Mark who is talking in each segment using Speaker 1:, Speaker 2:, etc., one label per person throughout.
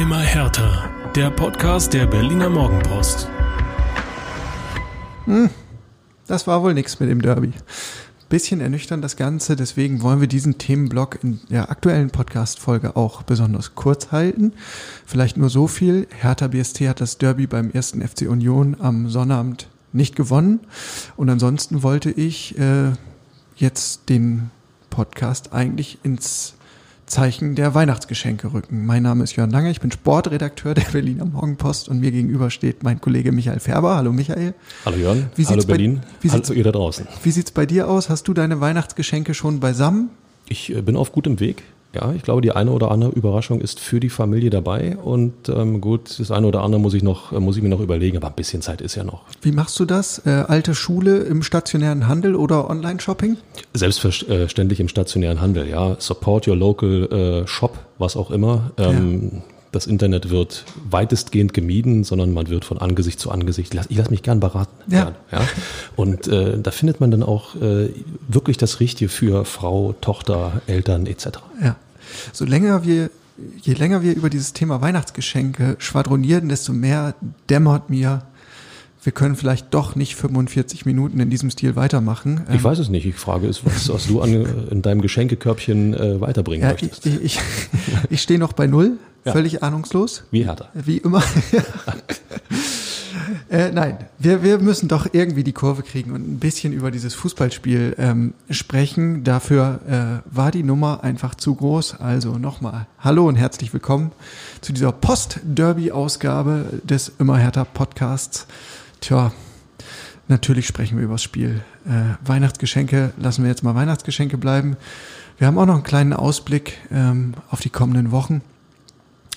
Speaker 1: Immer härter. Der Podcast der Berliner Morgenpost.
Speaker 2: Das war wohl nichts mit dem Derby. Bisschen ernüchternd das Ganze, deswegen wollen wir diesen Themenblock in der aktuellen Podcast-Folge auch besonders kurz halten. Vielleicht nur so viel. Hertha BST hat das Derby beim ersten FC Union am Sonnabend nicht gewonnen. Und ansonsten wollte ich äh, jetzt den Podcast eigentlich ins Zeichen der Weihnachtsgeschenke rücken. Mein Name ist Jörn Lange, ich bin Sportredakteur der Berliner Morgenpost und mir gegenüber steht mein Kollege Michael Färber. Hallo Michael.
Speaker 3: Hallo Jörn,
Speaker 2: Wie
Speaker 3: hallo
Speaker 2: sieht's bei-
Speaker 3: Berlin,
Speaker 2: wie
Speaker 3: hallo ihr da draußen.
Speaker 2: Wie sieht's bei dir aus? Hast du deine Weihnachtsgeschenke schon beisammen?
Speaker 3: Ich äh, bin auf gutem Weg. Ja, ich glaube, die eine oder andere Überraschung ist für die Familie dabei und ähm, gut, das eine oder andere muss ich noch, äh, muss ich mir noch überlegen, aber ein bisschen Zeit ist ja noch.
Speaker 2: Wie machst du das? Äh, alte Schule im stationären Handel oder Online-Shopping?
Speaker 3: Selbstverständlich im stationären Handel, ja. Support your local äh, shop, was auch immer. Ähm, Das Internet wird weitestgehend gemieden, sondern man wird von Angesicht zu Angesicht. Ich lasse lass mich gern beraten.
Speaker 2: Ja.
Speaker 3: Gern, ja. Und äh, da findet man dann auch äh, wirklich das Richtige für Frau, Tochter, Eltern etc.
Speaker 2: Ja. So länger wir, je länger wir über dieses Thema Weihnachtsgeschenke schwadronieren, desto mehr dämmert mir, wir können vielleicht doch nicht 45 Minuten in diesem Stil weitermachen.
Speaker 3: Ich weiß es nicht. Ich frage es, was, was du an, in deinem Geschenkekörbchen äh, weiterbringen
Speaker 2: Ja,
Speaker 3: möchtest.
Speaker 2: ich, ich, ich stehe noch bei Null,
Speaker 3: Ja.
Speaker 2: völlig ahnungslos.
Speaker 3: Wie härter.
Speaker 2: Wie immer. äh, nein, wir, wir müssen doch irgendwie die Kurve kriegen und ein bisschen über dieses Fußballspiel ähm, sprechen. Dafür äh, war die Nummer einfach zu groß. Also nochmal Hallo und herzlich willkommen zu dieser Post-Derby-Ausgabe des Immer härter Podcasts. Tja, natürlich sprechen wir über das Spiel. Äh, Weihnachtsgeschenke, lassen wir jetzt mal Weihnachtsgeschenke bleiben. Wir haben auch noch einen kleinen Ausblick ähm, auf die kommenden Wochen.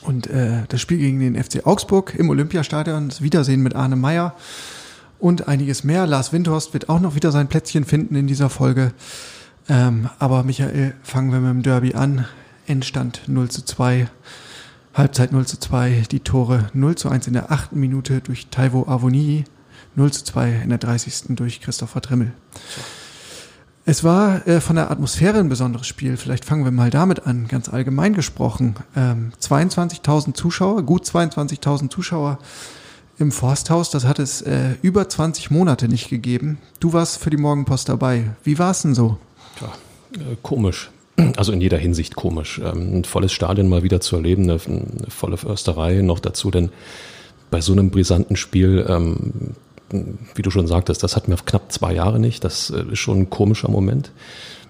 Speaker 2: Und äh, das Spiel gegen den FC Augsburg im Olympiastadion, das Wiedersehen mit Arne Meyer und einiges mehr. Lars Windhorst wird auch noch wieder sein Plätzchen finden in dieser Folge. Ähm, aber Michael, fangen wir mit dem Derby an. Endstand 0 zu 2, Halbzeit 0 zu 2, die Tore 0 zu 1 in der achten Minute durch Taivo Avoni, 0 zu 2 in der 30. durch Christopher Trimmel. Es war äh, von der Atmosphäre ein besonderes Spiel. Vielleicht fangen wir mal damit an, ganz allgemein gesprochen. Ähm, 22.000 Zuschauer, gut 22.000 Zuschauer im Forsthaus. Das hat es äh, über 20 Monate nicht gegeben. Du warst für die Morgenpost dabei. Wie war es denn so?
Speaker 3: Tja, äh, komisch. Also in jeder Hinsicht komisch. Ähm, ein volles Stadion mal wieder zu erleben, eine, eine volle Försterei noch dazu, denn bei so einem brisanten Spiel, ähm, wie du schon sagtest, das hatten wir knapp zwei Jahre nicht. Das äh, ist schon ein komischer Moment.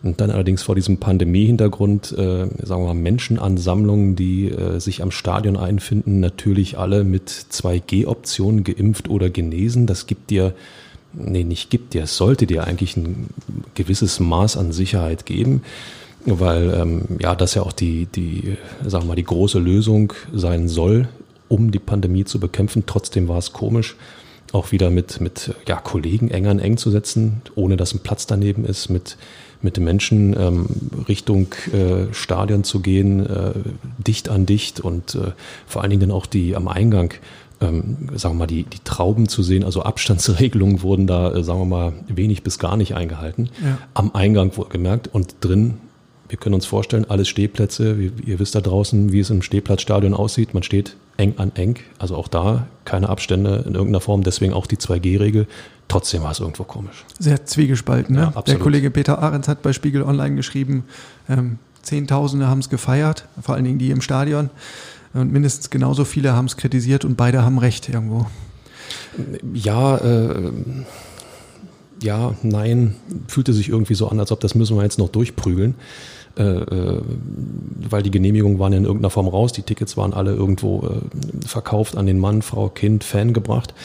Speaker 3: Und dann allerdings vor diesem Pandemie-Hintergrund, äh, sagen wir mal, Menschenansammlungen, die äh, sich am Stadion einfinden, natürlich alle mit 2G-Optionen geimpft oder genesen. Das gibt dir, nee, nicht gibt dir, es sollte dir eigentlich ein gewisses Maß an Sicherheit geben, weil ähm, ja das ja auch die, die, sagen wir mal, die große Lösung sein soll, um die Pandemie zu bekämpfen. Trotzdem war es komisch, auch wieder mit, mit ja, Kollegen eng an eng zu setzen, ohne dass ein Platz daneben ist, mit, mit den Menschen ähm, Richtung äh, Stadion zu gehen, äh, dicht an dicht und äh, vor allen Dingen dann auch die am Eingang, ähm, sagen wir mal, die, die Trauben zu sehen, also Abstandsregelungen wurden da, äh, sagen wir mal, wenig bis gar nicht eingehalten.
Speaker 2: Ja.
Speaker 3: Am Eingang wohlgemerkt und drin wir können uns vorstellen, alles Stehplätze. Ihr wisst da draußen, wie es im Stehplatzstadion aussieht. Man steht eng an eng. Also auch da keine Abstände in irgendeiner Form. Deswegen auch die 2G-Regel. Trotzdem war es irgendwo komisch.
Speaker 2: Sehr zwiegespalten. Ne?
Speaker 3: Ja,
Speaker 2: Der. Kollege Peter Ahrens hat bei Spiegel Online geschrieben, ähm, Zehntausende haben es gefeiert, vor allen Dingen die im Stadion. Und mindestens genauso viele haben es kritisiert und beide haben recht irgendwo.
Speaker 3: Ja, äh, ja, nein. Fühlte sich irgendwie so an, als ob das müssen wir jetzt noch durchprügeln. Äh, äh, weil die Genehmigungen waren in irgendeiner Form raus, die Tickets waren alle irgendwo äh, verkauft an den Mann, Frau, Kind, Fan gebracht.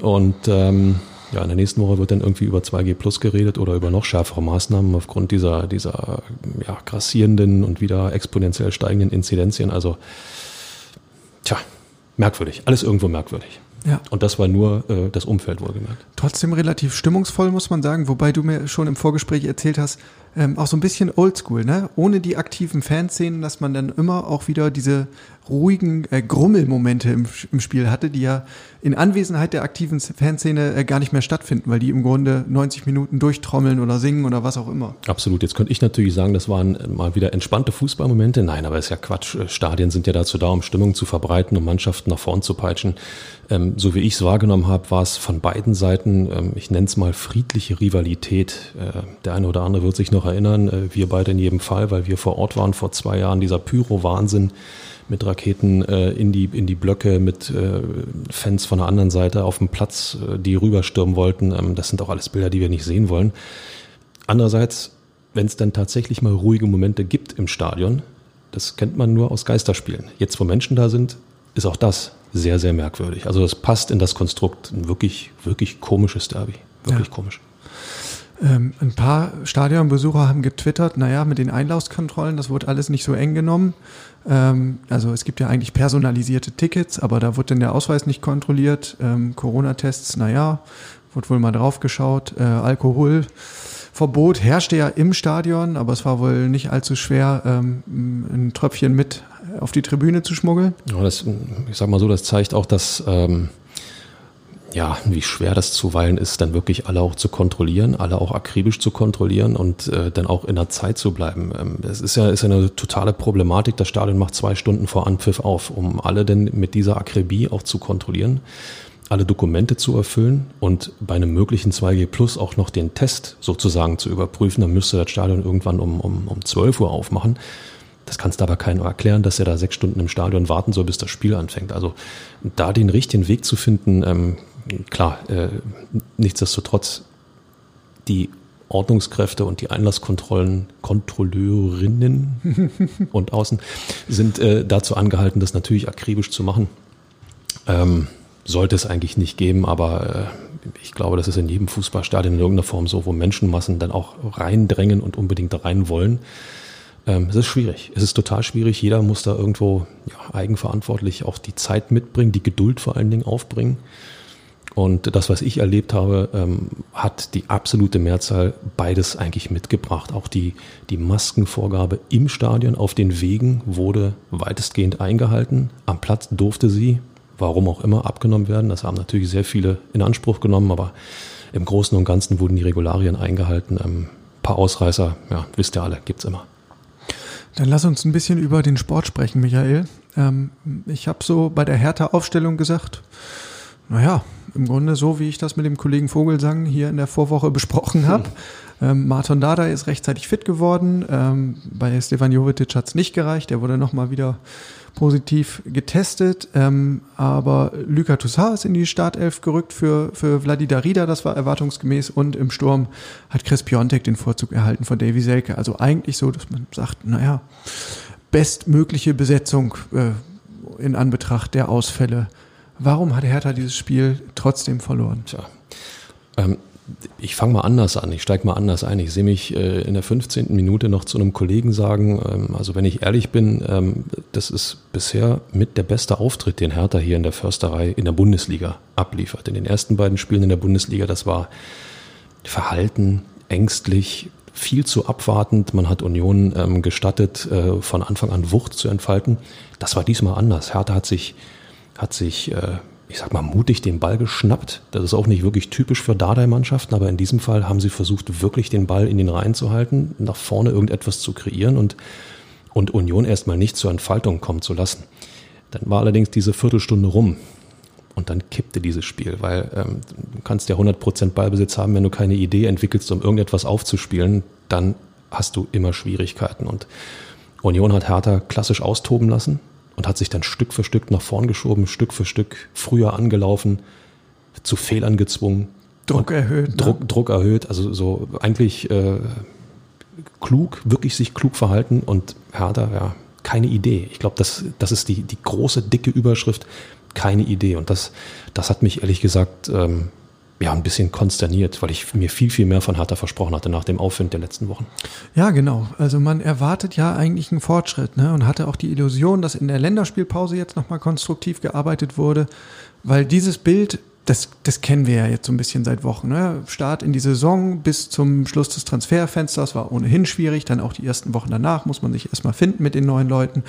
Speaker 3: Und ähm, ja, in der nächsten Woche wird dann irgendwie über 2G Plus geredet oder über noch schärfere Maßnahmen aufgrund dieser, dieser ja, grassierenden und wieder exponentiell steigenden Inzidenzien. Also, tja, merkwürdig. Alles irgendwo merkwürdig.
Speaker 2: Ja.
Speaker 3: Und das war nur äh, das Umfeld wohlgemerkt.
Speaker 2: Trotzdem relativ stimmungsvoll, muss man sagen, wobei du mir schon im Vorgespräch erzählt hast, ähm, auch so ein bisschen oldschool, ne? Ohne die aktiven Fanszenen, dass man dann immer auch wieder diese ruhigen äh, Grummelmomente im, im Spiel hatte, die ja in Anwesenheit der aktiven Fanszene äh, gar nicht mehr stattfinden, weil die im Grunde 90 Minuten durchtrommeln oder singen oder was auch immer.
Speaker 3: Absolut. Jetzt könnte ich natürlich sagen, das waren äh, mal wieder entspannte Fußballmomente. Nein, aber ist ja Quatsch. Äh, Stadien sind ja dazu da, um Stimmung zu verbreiten, um Mannschaften nach vorn zu peitschen. Ähm, so wie ich es wahrgenommen habe, war es von beiden Seiten, ähm, ich nenne es mal friedliche Rivalität. Äh, der eine oder andere wird sich noch erinnern, äh, wir beide in jedem Fall, weil wir vor Ort waren vor zwei Jahren, dieser Pyro-Wahnsinn mit Raketen äh, in, die, in die Blöcke, mit äh, Fans von der anderen Seite auf dem Platz, äh, die rüberstürmen wollten. Ähm, das sind auch alles Bilder, die wir nicht sehen wollen. Andererseits, wenn es dann tatsächlich mal ruhige Momente gibt im Stadion, das kennt man nur aus Geisterspielen. Jetzt, wo Menschen da sind, ist auch das sehr, sehr merkwürdig. Also das passt in das Konstrukt ein wirklich, wirklich komisches Derby. Wirklich ja. komisch.
Speaker 2: Ähm, ein paar Stadionbesucher haben getwittert, naja, mit den Einlaufskontrollen, das wurde alles nicht so eng genommen. Ähm, also es gibt ja eigentlich personalisierte Tickets, aber da wird dann der Ausweis nicht kontrolliert. Ähm, Corona-Tests, naja, wurde wohl mal drauf geschaut. Äh, Alkoholverbot herrschte ja im Stadion, aber es war wohl nicht allzu schwer, ähm, ein Tröpfchen mit auf die Tribüne zu schmuggeln.
Speaker 3: Ja, das, ich sag mal so, das zeigt auch, dass ähm, ja, wie schwer das zuweilen ist, dann wirklich alle auch zu kontrollieren, alle auch akribisch zu kontrollieren und äh, dann auch in der Zeit zu bleiben. Ähm, es ist ja, ist ja eine totale Problematik. Das Stadion macht zwei Stunden vor Anpfiff auf, um alle denn mit dieser Akribie auch zu kontrollieren, alle Dokumente zu erfüllen und bei einem möglichen 2G Plus auch noch den Test sozusagen zu überprüfen. Dann müsste das Stadion irgendwann um, um, um 12 Uhr aufmachen. Das kannst du aber keinem erklären, dass er da sechs Stunden im Stadion warten soll, bis das Spiel anfängt. Also da den richtigen Weg zu finden, ähm, klar, äh, nichtsdestotrotz die Ordnungskräfte und die Einlasskontrollen, Kontrolleurinnen und Außen sind äh, dazu angehalten, das natürlich akribisch zu machen. Ähm, sollte es eigentlich nicht geben, aber äh, ich glaube, das ist in jedem Fußballstadion in irgendeiner Form so, wo Menschenmassen dann auch reindrängen und unbedingt rein wollen. Ähm, es ist schwierig. Es ist total schwierig. Jeder muss da irgendwo ja, eigenverantwortlich auch die Zeit mitbringen, die Geduld vor allen Dingen aufbringen. Und das, was ich erlebt habe, ähm, hat die absolute Mehrzahl beides eigentlich mitgebracht. Auch die, die Maskenvorgabe im Stadion auf den Wegen wurde weitestgehend eingehalten. Am Platz durfte sie, warum auch immer, abgenommen werden. Das haben natürlich sehr viele in Anspruch genommen, aber im Großen und Ganzen wurden die Regularien eingehalten. Ein ähm, paar Ausreißer, ja, wisst ihr alle, gibt's immer.
Speaker 2: Dann lass uns ein bisschen über den Sport sprechen, Michael. Ähm, ich habe so bei der Hertha-Aufstellung gesagt, naja, im Grunde so, wie ich das mit dem Kollegen Vogelsang hier in der Vorwoche besprochen habe. Hm. Ähm, Martin Dada ist rechtzeitig fit geworden. Ähm, bei Stefan Jovetic hat es nicht gereicht. Er wurde nochmal wieder positiv getestet. Ähm, aber Luka Toussaint ist in die Startelf gerückt für, für Vladi Darida. Das war erwartungsgemäß. Und im Sturm hat Chris Piontek den Vorzug erhalten von Davy Selke. Also eigentlich so, dass man sagt, naja, bestmögliche Besetzung äh, in Anbetracht der Ausfälle Warum hat Hertha dieses Spiel trotzdem verloren?
Speaker 3: Tja. Ähm, ich fange mal anders an, ich steige mal anders ein. Ich sehe mich äh, in der 15. Minute noch zu einem Kollegen sagen, ähm, also wenn ich ehrlich bin, ähm, das ist bisher mit der beste Auftritt, den Hertha hier in der Försterei in der Bundesliga abliefert. In den ersten beiden Spielen in der Bundesliga, das war verhalten, ängstlich, viel zu abwartend. Man hat Union ähm, gestattet, äh, von Anfang an Wucht zu entfalten. Das war diesmal anders. Hertha hat sich hat sich, äh, ich sag mal, mutig den Ball geschnappt. Das ist auch nicht wirklich typisch für Dardai-Mannschaften, aber in diesem Fall haben sie versucht, wirklich den Ball in den Reihen zu halten, nach vorne irgendetwas zu kreieren und, und Union erstmal nicht zur Entfaltung kommen zu lassen. Dann war allerdings diese Viertelstunde rum. Und dann kippte dieses Spiel, weil ähm, du kannst ja 100% Ballbesitz haben, wenn du keine Idee entwickelst, um irgendetwas aufzuspielen, dann hast du immer Schwierigkeiten. Und Union hat Hertha klassisch austoben lassen, und hat sich dann Stück für Stück nach vorn geschoben, Stück für Stück früher angelaufen, zu Fehlern gezwungen.
Speaker 2: Druck erhöht. Ne?
Speaker 3: Druck, Druck erhöht, also so eigentlich äh, klug, wirklich sich klug verhalten und Hertha, ja, keine Idee. Ich glaube, das, das ist die, die große, dicke Überschrift, keine Idee. Und das, das hat mich ehrlich gesagt ähm, ja, ein bisschen konsterniert, weil ich mir viel, viel mehr von Hertha versprochen hatte nach dem Aufwind der letzten Wochen.
Speaker 2: Ja, genau. Also man erwartet ja eigentlich einen Fortschritt ne? und hatte auch die Illusion, dass in der Länderspielpause jetzt nochmal konstruktiv gearbeitet wurde, weil dieses Bild das, das kennen wir ja jetzt so ein bisschen seit Wochen. Ne? Start in die Saison bis zum Schluss des Transferfensters war ohnehin schwierig. Dann auch die ersten Wochen danach muss man sich erstmal finden mit den neuen Leuten.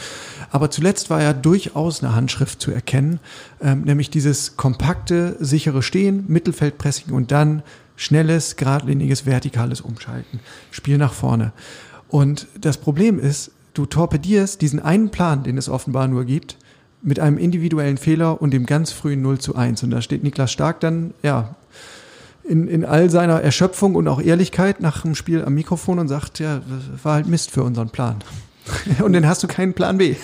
Speaker 2: Aber zuletzt war ja durchaus eine Handschrift zu erkennen, ähm, nämlich dieses kompakte, sichere Stehen, Mittelfeldpressing und dann schnelles, geradliniges, vertikales Umschalten. Spiel nach vorne. Und das Problem ist, du torpedierst diesen einen Plan, den es offenbar nur gibt, mit einem individuellen Fehler und dem ganz frühen 0 zu 1. Und da steht Niklas Stark dann, ja, in, in all seiner Erschöpfung und auch Ehrlichkeit nach dem Spiel am Mikrofon und sagt, ja, das war halt Mist für unseren Plan. und dann hast du keinen Plan B.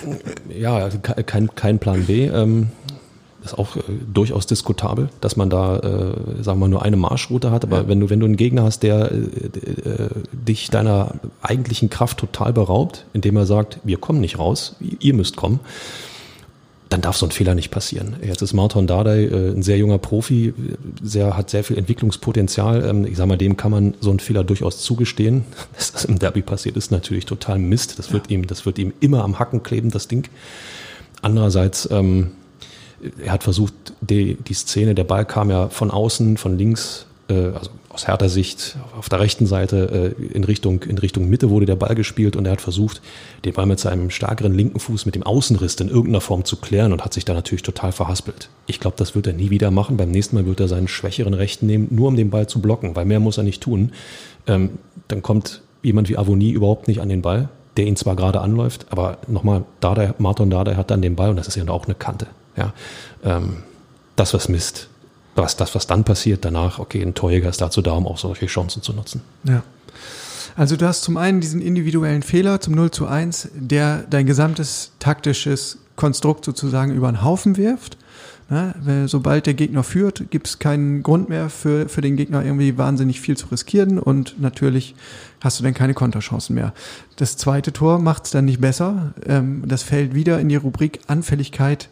Speaker 3: Ja, also kein, kein Plan B. Ähm, ist auch äh, durchaus diskutabel, dass man da, äh, sagen wir mal, nur eine Marschroute hat. Aber ja. wenn du, wenn du einen Gegner hast, der äh, äh, dich deiner eigentlichen Kraft total beraubt, indem er sagt, wir kommen nicht raus, ihr müsst kommen, dann darf so ein Fehler nicht passieren. Jetzt ist Martin Dardai äh, ein sehr junger Profi, sehr, hat sehr viel Entwicklungspotenzial. Ähm, ich sage mal, dem kann man so einen Fehler durchaus zugestehen. Dass das im Derby passiert ist, natürlich total Mist. Das wird ihm, das wird ihm immer am Hacken kleben, das Ding. Andererseits, ähm, er hat versucht, die, die Szene, der Ball kam ja von außen, von links, äh, also aus härter Sicht auf der rechten Seite äh, in, Richtung, in Richtung Mitte wurde der Ball gespielt und er hat versucht, den Ball mit seinem stärkeren linken Fuß mit dem Außenriss in irgendeiner Form zu klären und hat sich da natürlich total verhaspelt. Ich glaube, das wird er nie wieder machen. Beim nächsten Mal wird er seinen schwächeren Rechten nehmen, nur um den Ball zu blocken, weil mehr muss er nicht tun. Ähm, dann kommt jemand wie Avonie überhaupt nicht an den Ball, der ihn zwar gerade anläuft, aber nochmal, Dardai, Martin Dardai hat dann den Ball und das ist ja auch eine Kante. Ja, ähm, das was Mist was das, was dann passiert, danach, okay, ein Torjäger ist dazu da, um auch solche Chancen zu nutzen.
Speaker 2: Ja. Also du hast zum einen diesen individuellen Fehler zum 0 zu 1, der dein gesamtes taktisches Konstrukt sozusagen über den Haufen wirft. Ne? Weil sobald der Gegner führt, gibt es keinen Grund mehr für, für den Gegner irgendwie wahnsinnig viel zu riskieren und natürlich hast du dann keine Konterchancen mehr. Das zweite Tor macht es dann nicht besser. Ähm, das fällt wieder in die Rubrik Anfälligkeit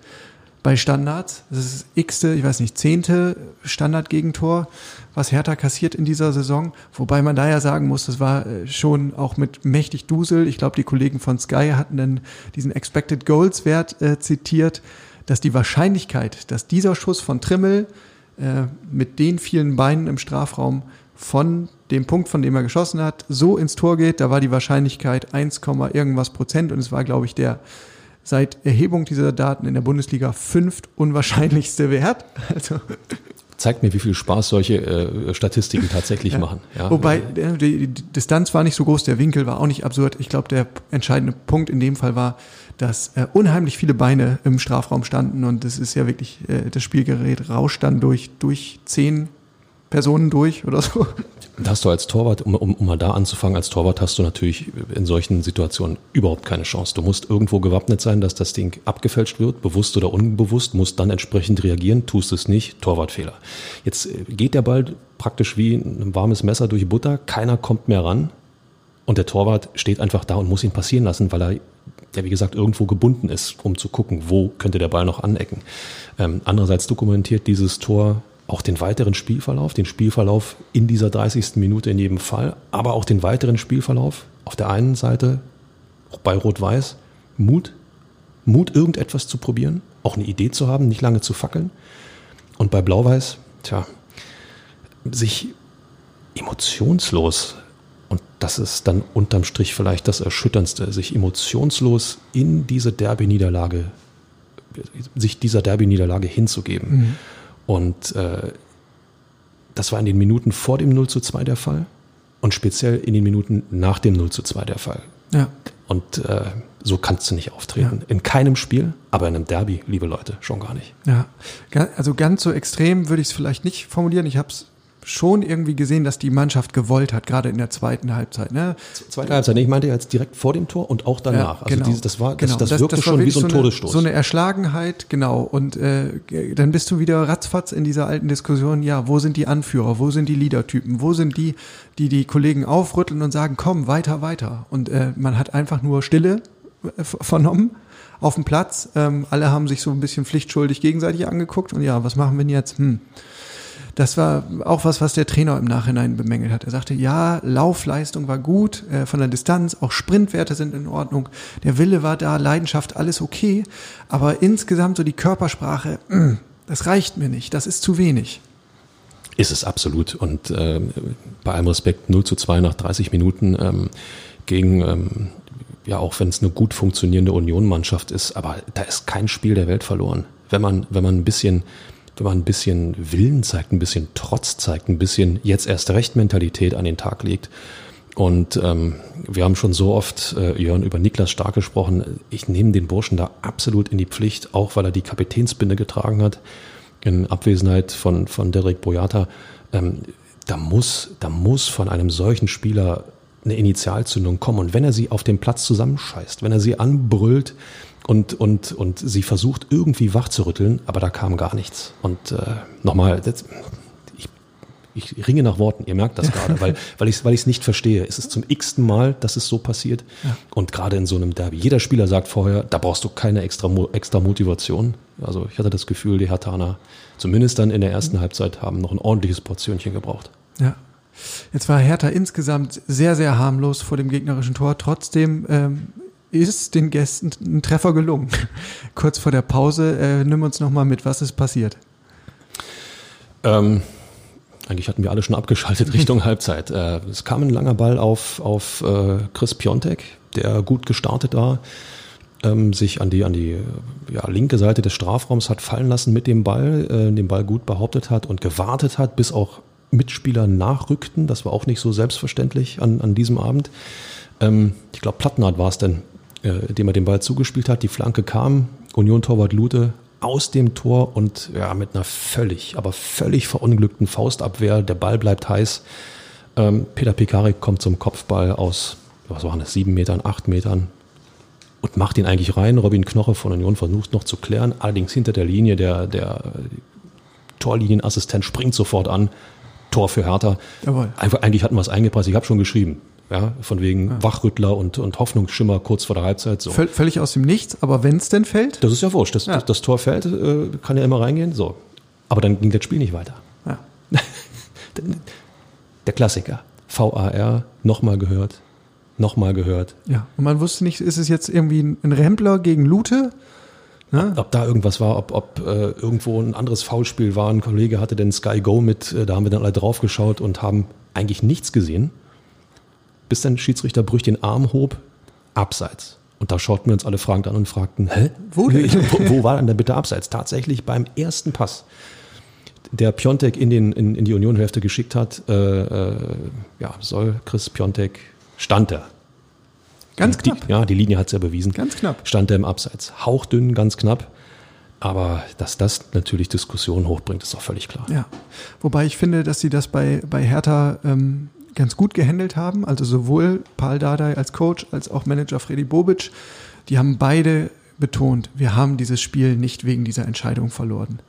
Speaker 2: bei Standards. Das ist das x-te, ich weiß nicht, zehnte Standardgegentor, was Hertha kassiert in dieser Saison. Wobei man da ja sagen muss, das war äh, schon auch mit mächtig Dusel. Ich glaube, die Kollegen von Sky hatten dann diesen Expected Goals Wert äh, zitiert, dass die Wahrscheinlichkeit, dass dieser Schuss von Trimmel äh, mit den vielen Beinen im Strafraum von dem Punkt, von dem er geschossen hat, so ins Tor geht, da war die Wahrscheinlichkeit 1, irgendwas Prozent und es war, glaube ich, der seit Erhebung dieser Daten in der Bundesliga fünft unwahrscheinlichste Wert. Also
Speaker 3: zeigt mir, wie viel Spaß solche äh, Statistiken tatsächlich
Speaker 2: ja.
Speaker 3: machen.
Speaker 2: Ja. Wobei äh, die, die, Distanz war nicht so groß, der Winkel war auch nicht absurd. Ich glaube, der entscheidende Punkt in dem Fall war, dass äh, unheimlich viele Beine im Strafraum standen und das ist ja wirklich, äh, das Spielgerät rauscht dann durch, durch zehn Personen durch oder so.
Speaker 3: Da hast du als Torwart, um, um, um mal da anzufangen, als Torwart hast du natürlich in solchen Situationen überhaupt keine Chance. Du musst irgendwo gewappnet sein, dass das Ding abgefälscht wird, bewusst oder unbewusst, musst dann entsprechend reagieren, tust es nicht, Torwartfehler. Jetzt äh, geht der Ball praktisch wie ein warmes Messer durch Butter, keiner kommt mehr ran und der Torwart steht einfach da und muss ihn passieren lassen, weil er ja, wie gesagt, irgendwo gebunden ist, um zu gucken, wo könnte der Ball noch anecken. Ähm, andererseits dokumentiert dieses Tor auch den weiteren Spielverlauf, den Spielverlauf in dieser 30. Minute in jedem Fall, aber auch den weiteren Spielverlauf. Auf der einen Seite, bei Rot-Weiß, Mut, Mut, irgendetwas zu probieren, auch eine Idee zu haben, nicht lange zu fackeln. Und bei Blau-Weiß, tja, sich emotionslos, und das ist dann unterm Strich vielleicht das Erschütterndste, sich emotionslos in diese Derby-Niederlage, sich dieser Derby-Niederlage hinzugeben. Mhm und äh, das war in den Minuten vor dem 0 zu 2 der Fall und speziell in den Minuten nach dem 0 zu 2 der Fall.
Speaker 2: Ja.
Speaker 3: Und äh, so kannst du nicht auftreten. Ja. In keinem Spiel, aber in einem Derby, liebe Leute, schon gar nicht.
Speaker 2: Ja, also ganz so extrem würde ich es vielleicht nicht formulieren. Ich habe es schon irgendwie gesehen, dass die Mannschaft gewollt hat, gerade in der zweiten Halbzeit. Ne?
Speaker 3: Zweite Halbzeit, ich meinte jetzt direkt vor dem Tor und auch danach.
Speaker 2: Ja, genau,
Speaker 3: also diese, das war,
Speaker 2: genau.
Speaker 3: das, das wirkte das, schon wie so ein Todesstoß.
Speaker 2: so eine Erschlagenheit, genau. Und äh, dann bist du wieder ratzfatz in dieser alten Diskussion, ja, wo sind die Anführer, wo sind die Leadertypen, wo sind die, die die Kollegen aufrütteln und sagen, komm, weiter, weiter. Und äh, man hat einfach nur Stille äh, vernommen auf dem Platz. Ähm, alle haben sich so ein bisschen pflichtschuldig gegenseitig angeguckt und ja, was machen wir denn jetzt? Hm das war auch was, was der Trainer im Nachhinein bemängelt hat. Er sagte, ja, Laufleistung war gut, äh, von der Distanz, auch Sprintwerte sind in Ordnung, der Wille war da, Leidenschaft, alles okay, aber insgesamt so die Körpersprache, mh, mm, Das reicht mir nicht, das ist zu wenig.
Speaker 3: Ist es absolut. Und äh, bei allem Respekt 0 zu 2 nach 30 Minuten ähm, gegen, ähm, ja, auch wenn es eine gut funktionierende Union-Mannschaft ist, aber da ist kein Spiel der Welt verloren. Wenn man, wenn man ein bisschen, wenn man ein bisschen Willen zeigt, ein bisschen Trotz zeigt, ein bisschen jetzt erst recht Mentalität an den Tag legt. Und ähm, wir haben schon so oft, äh, Jörn, über Niklas Stark gesprochen. Ich nehme den Burschen da absolut in die Pflicht, auch weil er die Kapitänsbinde getragen hat in Abwesenheit von, von Derek Boyata, ähm, da, muss, da muss von einem solchen Spieler eine Initialzündung kommen. Und wenn er sie auf dem Platz zusammenscheißt, wenn er sie anbrüllt und, und, und sie versucht irgendwie wach zu rütteln, aber da kam gar nichts. Und äh, nochmal, das, ich ringe nach Worten, ihr merkt das gerade, weil, weil ich es weil nicht verstehe. Es ist zum x-ten Mal, dass es so passiert. Ja. Und gerade in so einem Derby. Jeder Spieler sagt vorher, da brauchst du keine extra, extra Motivation. Also ich hatte das Gefühl, die Hertaner, zumindest dann in der ersten mhm. Halbzeit, haben noch ein ordentliches Portionchen gebraucht.
Speaker 2: Ja. Jetzt war Hertha insgesamt sehr, sehr harmlos vor dem gegnerischen Tor. Trotzdem ähm, ist den Gästen ein Treffer gelungen. Kurz vor der Pause, äh, nimm uns nochmal mit, was ist passiert?
Speaker 3: Ähm, eigentlich hatten wir alle schon abgeschaltet Richtung Halbzeit. Äh, es kam ein langer Ball auf, auf äh, Chris Piontek, der gut gestartet war, ähm, sich an die, an die ja, linke Seite des Strafraums hat fallen lassen mit dem Ball, äh, den Ball gut behauptet hat und gewartet hat, bis auch Mitspieler nachrückten. Das war auch nicht so selbstverständlich an, an diesem Abend. Ähm, ich glaube, Plattenhardt war es denn, äh, dem er den Ball zugespielt hat. Die Flanke kam, Union-Torwart Lute aus dem Tor und ja, mit einer völlig, aber völlig verunglückten Faustabwehr. Der Ball bleibt heiß. Ähm, Peter Pekarik kommt zum Kopfball aus, was waren das, sieben Metern, acht Metern und macht ihn eigentlich rein. Robin Knoche von Union versucht noch zu klären, allerdings hinter der Linie. Der, der Torlinienassistent springt sofort an. Tor für Hertha. Jawohl. Einfach, eigentlich hatten wir es eingepasst. Ich habe schon geschrieben. Ja, von wegen ja. Wachrüttler und, und Hoffnungsschimmer kurz vor der Halbzeit. So.
Speaker 2: Völlig aus dem Nichts, aber wenn es denn fällt?
Speaker 3: Das ist ja wurscht. Das, ja. das, das Tor fällt, äh, kann ja immer reingehen. So. Aber dann ging das Spiel nicht weiter. Ja. der Klassiker. VAR, nochmal gehört, nochmal gehört.
Speaker 2: Ja, und man wusste nicht, ist es jetzt irgendwie ein Rempler gegen Lute?
Speaker 3: Ne? Ob, ob, da irgendwas war, ob, ob äh, irgendwo ein anderes Foulspiel war. Ein Kollege hatte den Sky Go mit, äh, da haben wir dann alle drauf geschaut und haben eigentlich nichts gesehen bis dann Schiedsrichter Brüch den Arm hob, abseits. Und da schauten wir uns alle fragend an und fragten, hä? Wo, wo, wo war denn der bitte abseits? Tatsächlich beim ersten Pass, der Piontek in, den, in, in die Unionhälfte geschickt hat, äh, äh, ja, soll Chris Piontek, stand er.
Speaker 2: Ganz knapp.
Speaker 3: Die, ja, die Linie hat es ja bewiesen.
Speaker 2: Ganz knapp.
Speaker 3: Stand er im Abseits. Hauchdünn, ganz knapp. Aber dass das natürlich Diskussionen hochbringt, ist auch völlig klar.
Speaker 2: Ja. Wobei ich finde, dass sie das bei, bei Hertha ähm, ganz gut gehandelt haben. Also sowohl Paul Dardai als Coach als auch Manager Freddy Bobic. Die haben beide betont, wir haben dieses Spiel nicht wegen dieser Entscheidung verloren.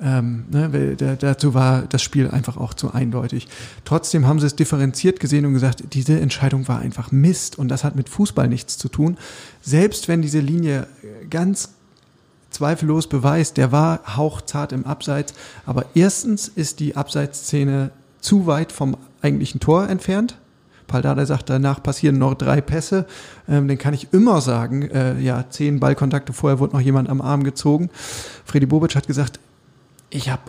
Speaker 2: Ähm, ne, dazu war das Spiel einfach auch zu eindeutig. Trotzdem haben sie es differenziert gesehen und gesagt, diese Entscheidung war einfach Mist und das hat mit Fußball nichts zu tun. Selbst wenn diese Linie ganz zweifellos beweist, der war hauchzart im Abseits, aber erstens ist die Abseitsszene zu weit vom eigentlichen Tor entfernt. Paldada sagt, danach passieren noch drei Pässe. Ähm, dann kann ich immer sagen, äh, ja, zehn Ballkontakte vorher wurde noch jemand am Arm gezogen. Freddy Bobic hat gesagt, ich habe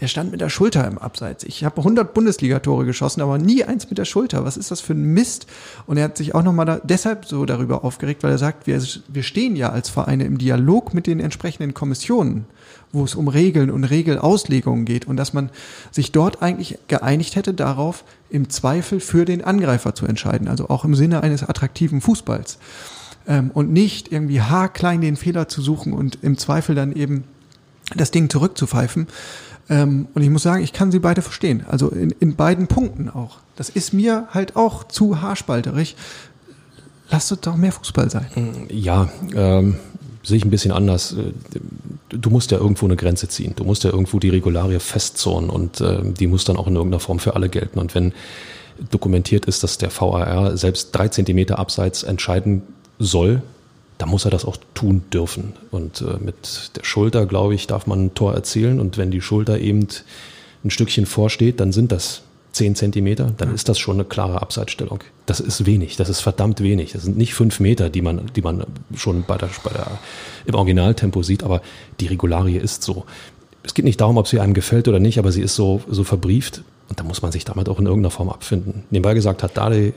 Speaker 2: der stand mit der Schulter im Abseits. Ich habe 100 Bundesligatore geschossen, aber nie eins mit der Schulter. Was ist das für ein Mist? Und er hat sich auch nochmal da, deshalb so darüber aufgeregt, weil er sagt, wir, wir stehen ja als Vereine im Dialog mit den entsprechenden Kommissionen wo es um Regeln und Regelauslegungen geht und dass man sich dort eigentlich geeinigt hätte darauf, im Zweifel für den Angreifer zu entscheiden, also auch im Sinne eines attraktiven Fußballs. Ähm, und nicht irgendwie haarklein den Fehler zu suchen und im Zweifel dann eben das Ding zurückzupfeifen. Ähm, und ich muss sagen, ich kann sie beide verstehen. Also in, in beiden Punkten auch. Das ist mir halt auch zu haarspalterig. Lasst es doch mehr Fußball sein.
Speaker 3: Ja, ähm, sehe ich ein bisschen anders. Äh, du musst ja irgendwo eine Grenze ziehen. Du musst ja irgendwo die Regularie festzornen und äh, die muss dann auch in irgendeiner Form für alle gelten. Und wenn dokumentiert ist, dass der VAR selbst drei Zentimeter abseits entscheiden soll, dann muss er das auch tun dürfen. Und äh, mit der Schulter, glaube ich, darf man ein Tor erzielen. Und wenn die Schulter eben ein Stückchen vorsteht, dann sind das 10 Zentimeter, dann ist das schon eine klare Abseitsstellung. Das ist wenig, das ist verdammt wenig. Das sind nicht fünf Meter, die man, die man schon bei der, bei der, im Originaltempo sieht, aber die Regularie ist so. Es geht nicht darum, ob sie einem gefällt oder nicht, aber sie ist so, so verbrieft und da muss man sich damit auch in irgendeiner Form abfinden. Nebenbei gesagt hat Dade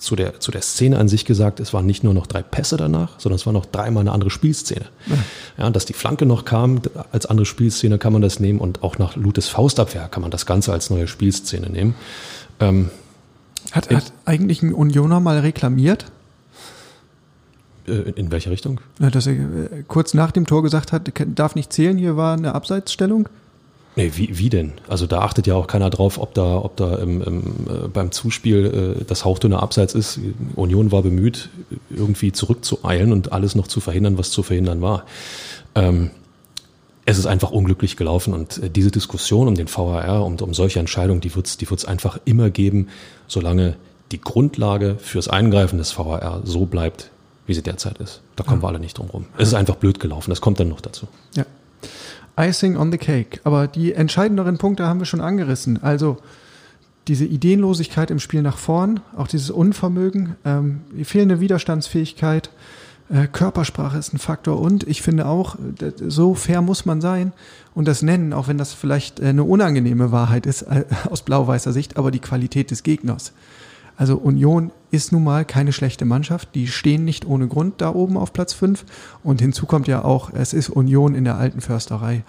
Speaker 3: zu der, zu der Szene an sich gesagt, es waren nicht nur noch drei Pässe danach, sondern es war noch dreimal eine andere Spielszene. Ja. ja, dass die Flanke noch kam, als andere Spielszene kann man das nehmen und auch nach Lutes Faustabwehr kann man das Ganze als neue Spielszene nehmen.
Speaker 2: Ähm, hat, hat eigentlich ein Unioner mal reklamiert?
Speaker 3: Äh, in welche Richtung?
Speaker 2: Dass er äh, kurz nach dem Tor gesagt hat, darf nicht zählen, hier war eine Abseitsstellung?
Speaker 3: Nee, wie, wie denn? Also da achtet ja auch keiner drauf, ob da, ob da im, im, äh, beim Zuspiel äh, das hauchdünne Abseits ist. Union war bemüht, irgendwie zurückzueilen und alles noch zu verhindern, was zu verhindern war. Ähm, es ist einfach unglücklich gelaufen und äh, diese Diskussion um den VAR und um solche Entscheidungen, die wird es die wird's einfach immer geben, solange die Grundlage fürs Eingreifen des VAR so bleibt, wie sie derzeit ist. Da kommen ja. wir alle nicht drum rum. Es ist einfach blöd gelaufen, das kommt dann noch dazu.
Speaker 2: Ja. Icing on the cake. Aber die entscheidenderen Punkte haben wir schon angerissen. Also diese Ideenlosigkeit im Spiel nach vorn, auch dieses Unvermögen, ähm, die fehlende Widerstandsfähigkeit, äh, Körpersprache ist ein Faktor und ich finde auch, so fair muss man sein und das nennen, auch wenn das vielleicht äh, eine unangenehme Wahrheit ist äh, aus blau-weißer Sicht, aber die Qualität des Gegners. Also Union ist nun mal keine schlechte Mannschaft. Die stehen nicht ohne Grund da oben auf Platz 5. Und hinzu kommt ja auch, es ist Union in der alten Försterei.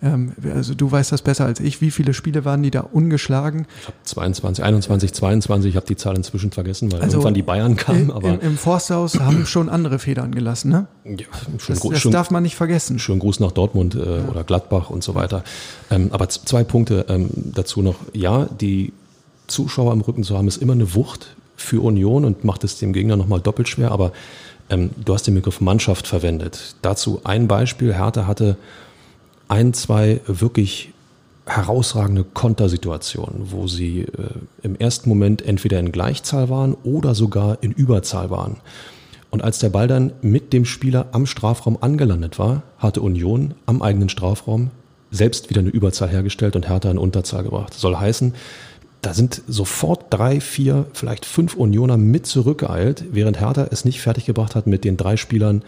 Speaker 2: Ähm, also du weißt das besser als ich. Wie viele Spiele waren die da ungeschlagen?
Speaker 3: Ich habe 22, 21, 22. Ich habe die Zahl inzwischen vergessen, weil also irgendwann die Bayern kamen.
Speaker 2: Aber im, im Forsthaus haben schon andere Federn gelassen. Ne? Ja, das, das schön, darf man nicht vergessen.
Speaker 3: Schönen Gruß nach Dortmund äh, ja. oder Gladbach und so weiter. Ähm, aber zwei Punkte ähm, dazu noch. Ja, die Zuschauer im Rücken zu haben, ist immer eine Wucht für Union und macht es dem Gegner nochmal doppelt schwer. Aber ähm, du hast den Begriff Mannschaft verwendet. Dazu ein Beispiel. Hertha hatte ein, zwei wirklich herausragende Kontersituationen, wo sie äh, im ersten Moment entweder in Gleichzahl waren oder sogar in Überzahl waren. Und als der Ball dann mit dem Spieler am Strafraum angelandet war, hatte Union am eigenen Strafraum selbst wieder eine Überzahl hergestellt und Hertha in Unterzahl gebracht. Soll heißen, da sind sofort drei, vier, vielleicht fünf Unioner mit zurückgeeilt, während Hertha es nicht fertiggebracht hat, mit den drei Spielern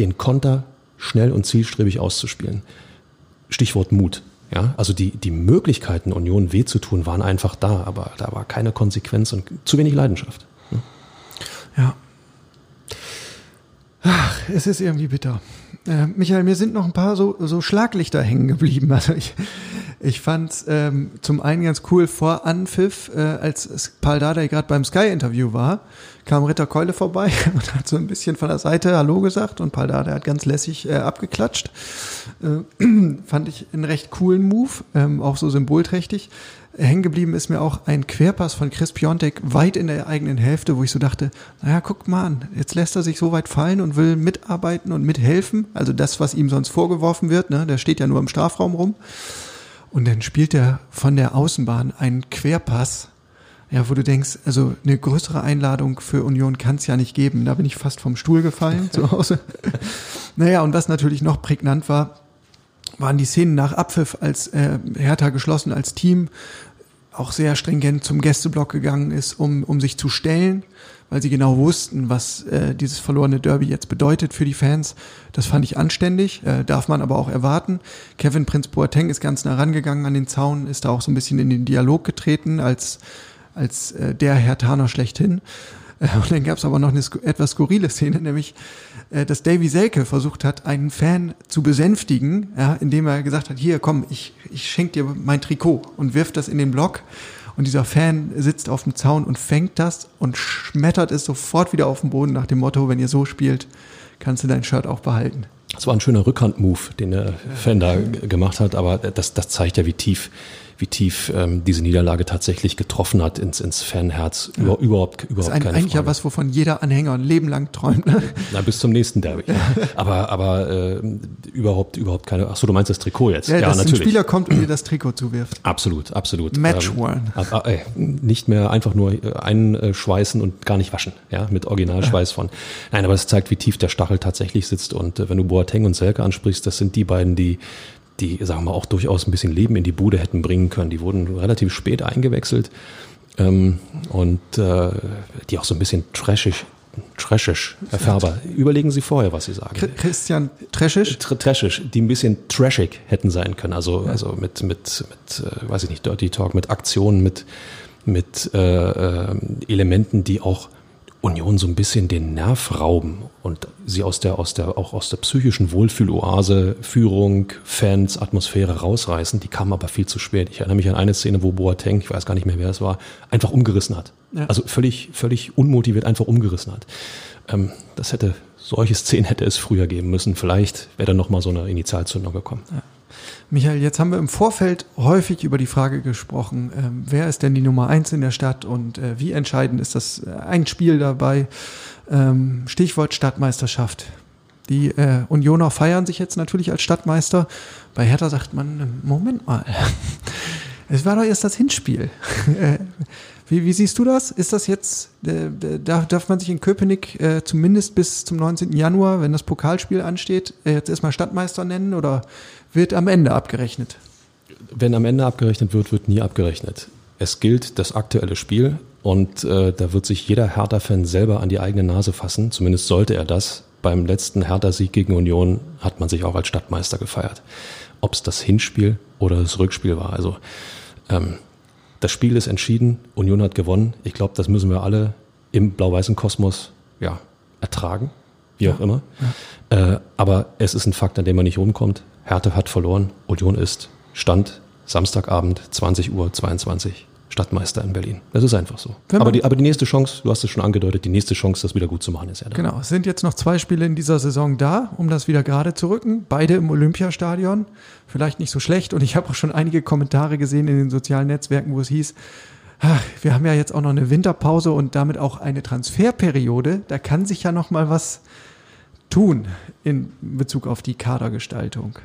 Speaker 3: den Konter schnell und zielstrebig auszuspielen. Stichwort Mut. Ja, also die, die Möglichkeiten, Union weh zu tun, waren einfach da, aber da war keine Konsequenz und zu wenig Leidenschaft.
Speaker 2: Ja. Ach, es ist irgendwie bitter. Äh, Michael, mir sind noch ein paar so, so Schlaglichter hängen geblieben. Also ich, ich fand ähm, zum einen ganz cool vor Anpfiff, äh, als Paul Dardai gerade beim Sky-Interview war, kam Ritter Keule vorbei und hat so ein bisschen von der Seite Hallo gesagt und Paul Dardai hat ganz lässig äh, abgeklatscht. Äh, fand ich einen recht coolen Move, ähm, auch so symbolträchtig. Hängen geblieben ist mir auch ein Querpass von Chris Piontek weit in der eigenen Hälfte, wo ich so dachte, naja, guck mal an, jetzt lässt er sich so weit fallen und will mitarbeiten und mithelfen. Also das, was ihm sonst vorgeworfen wird, ne, der steht ja nur im Strafraum rum. Und dann spielt er von der Außenbahn einen Querpass, ja, wo du denkst, also eine größere Einladung für Union kann es ja nicht geben. Da bin ich fast vom Stuhl gefallen zu Hause. naja, und was natürlich noch prägnant war, waren die Szenen nach Abpfiff, als äh, Hertha geschlossen als Team auch sehr stringent zum Gästeblock gegangen ist, um, um sich zu stellen weil sie genau wussten, was äh, dieses verlorene Derby jetzt bedeutet für die Fans. Das fand ich anständig, äh, darf man aber auch erwarten. Kevin Prinz Boateng ist ganz nah rangegangen an den Zaun, ist da auch so ein bisschen in den Dialog getreten als, als äh, der Herr Taner schlechthin. Und dann gab es aber noch eine etwas skurrile Szene, nämlich äh, dass Davy Selke versucht hat, einen Fan zu besänftigen, ja, indem er gesagt hat, hier komm, ich, ich schenke dir mein Trikot und wirft das in den Block. Und dieser Fan sitzt auf dem Zaun und fängt das und schmettert es sofort wieder auf den Boden nach dem Motto, wenn ihr so spielt, kannst du dein Shirt auch behalten.
Speaker 3: Das war ein schöner Rückhand-Move, den der Fan da gemacht hat, aber das, das zeigt ja, wie tief wie tief ähm, diese Niederlage tatsächlich getroffen hat ins, ins Fanherz. Ja. Über, überhaupt, überhaupt das ist
Speaker 2: ein, keine eigentlich Frage. ja was, wovon jeder Anhänger ein Leben lang träumt. Ne?
Speaker 3: Na, bis zum nächsten Derby. Ja. Aber, aber äh, überhaupt, überhaupt keine. Ach so, du meinst das Trikot jetzt?
Speaker 2: Ja, ja dass natürlich. ein Spieler kommt und dir das Trikot zuwirft.
Speaker 3: Absolut, absolut.
Speaker 2: Match ähm, one.
Speaker 3: Aber, äh, nicht mehr einfach nur einschweißen und gar nicht waschen, ja, mit Originalschweiß von. Nein, aber es zeigt, wie tief der Stachel tatsächlich sitzt. Und äh, wenn du Boateng und Selke ansprichst, das sind die beiden, die die, sagen wir, auch durchaus ein bisschen Leben in die Bude hätten bringen können. Die wurden relativ spät eingewechselt ähm, und äh, die auch so ein bisschen trashig Trashisch, Herr Färber. Überlegen Sie vorher, was Sie sagen.
Speaker 2: Christian Trashisch?
Speaker 3: Trashisch, die ein bisschen trashig hätten sein können. Also, ja. also mit, mit, mit, äh, weiß ich nicht, Dirty Talk, mit Aktionen, mit, mit äh, äh, Elementen, die auch Union so ein bisschen den Nerv rauben und sie aus der, aus der, auch aus der psychischen Wohlfühloase, Führung, Fans, Atmosphäre rausreißen. Die kamen aber viel zu spät. Ich erinnere mich an eine Szene, wo Boateng, ich weiß gar nicht mehr, wer es war, einfach umgerissen hat. Ja. Also völlig, völlig unmotiviert einfach umgerissen hat. Ähm, das hätte, solche Szenen hätte es früher geben müssen. Vielleicht wäre dann nochmal so eine Initialzündung gekommen.
Speaker 2: Ja. Michael, jetzt haben wir im Vorfeld häufig über die Frage gesprochen, äh, wer ist denn die Nummer eins in der Stadt und äh, wie entscheidend ist das äh, ein Spiel dabei? Ähm, Stichwort Stadtmeisterschaft. Die äh, Unioner feiern sich jetzt natürlich als Stadtmeister. Bei Hertha sagt man, äh, Moment mal, es war doch erst das Hinspiel. Äh, wie, wie, siehst du das? Ist das jetzt, äh, darf, darf man sich in Köpenick äh, zumindest bis zum 19. Januar, wenn das Pokalspiel ansteht, äh, jetzt erstmal Stadtmeister nennen oder wird am Ende abgerechnet?
Speaker 3: Wenn am Ende abgerechnet wird, wird nie abgerechnet. Es gilt das aktuelle Spiel und äh, da wird sich jeder Hertha-Fan selber an die eigene Nase fassen. Zumindest sollte er das. Beim letzten Hertha-Sieg gegen Union hat man sich auch als Stadtmeister gefeiert. Ob es das Hinspiel oder das Rückspiel war. Also ähm, das Spiel ist entschieden, Union hat gewonnen. Ich glaube, das müssen wir alle im blau-weißen Kosmos ja, ertragen, wie ja. auch immer. Ja. Äh, aber es ist ein Fakt, an dem man nicht rumkommt. Hertha hat verloren. Union ist Stand Samstagabend 20 Uhr 22 Stadtmeister in Berlin. Das ist einfach so. Aber die, aber die nächste Chance, du hast es schon angedeutet, die nächste Chance, das wieder gut zu machen, ist ja
Speaker 2: da. Genau, es sind jetzt noch zwei Spiele in dieser Saison da, um das wieder gerade zu rücken. Beide im Olympiastadion. Vielleicht nicht so schlecht. Und ich habe auch schon einige Kommentare gesehen in den sozialen Netzwerken, wo es hieß, ach, wir haben ja jetzt auch noch eine Winterpause und damit auch eine Transferperiode. Da kann sich ja noch mal was tun in Bezug auf die Kadergestaltung.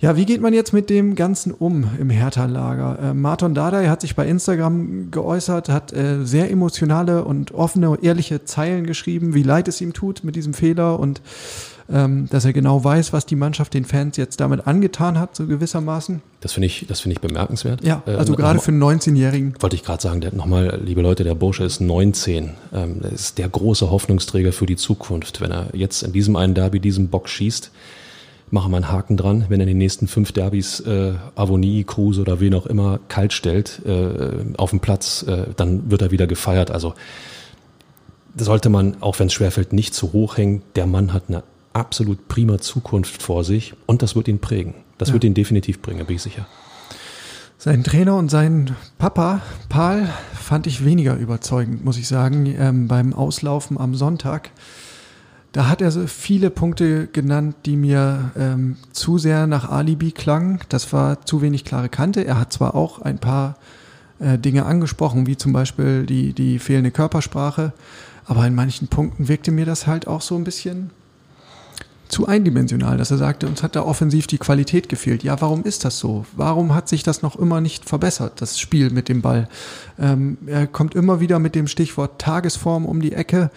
Speaker 2: Ja, wie geht man jetzt mit dem Ganzen um im Hertha-Lager? Äh, Martin Dardai hat sich bei Instagram geäußert, hat äh, sehr emotionale und offene, ehrliche Zeilen geschrieben, wie leid es ihm tut mit diesem Fehler und ähm, dass er genau weiß, was die Mannschaft den Fans jetzt damit angetan hat, so gewissermaßen.
Speaker 3: Das finde ich, das finde ich bemerkenswert.
Speaker 2: Ja, äh, also äh, gerade für einen 19-Jährigen.
Speaker 3: Wollte ich gerade sagen, der, nochmal, liebe Leute, der Bursche ist 19. Ähm, das ist der große Hoffnungsträger für die Zukunft. Wenn er jetzt in diesem einen Derby diesen Bock schießt, machen wir einen Haken dran. Wenn er in den nächsten fünf Derbys äh, Avonie, Kruse oder wen auch immer kalt stellt äh, auf dem Platz, äh, dann wird er wieder gefeiert. Also sollte man, auch wenn es schwerfällt, nicht zu hoch hängen. Der Mann hat eine absolut prima Zukunft vor sich und das wird ihn prägen. Das ja. wird ihn definitiv bringen, bin ich sicher.
Speaker 2: Sein Trainer und sein Papa, Paul, fand ich weniger überzeugend, muss ich sagen, ähm, beim Auslaufen am Sonntag. Da hat er so viele Punkte genannt, die mir ähm, zu sehr nach Alibi klangen. Das war zu wenig klare Kante. Er hat zwar auch ein paar äh, Dinge angesprochen, wie zum Beispiel die, die fehlende Körpersprache, aber in manchen Punkten wirkte mir das halt auch so ein bisschen zu eindimensional, dass er sagte, uns hat da offensiv die Qualität gefehlt. Ja, warum ist das so? Warum hat sich das noch immer nicht verbessert, das Spiel mit dem Ball? Ähm, er kommt immer wieder mit dem Stichwort Tagesform um die Ecke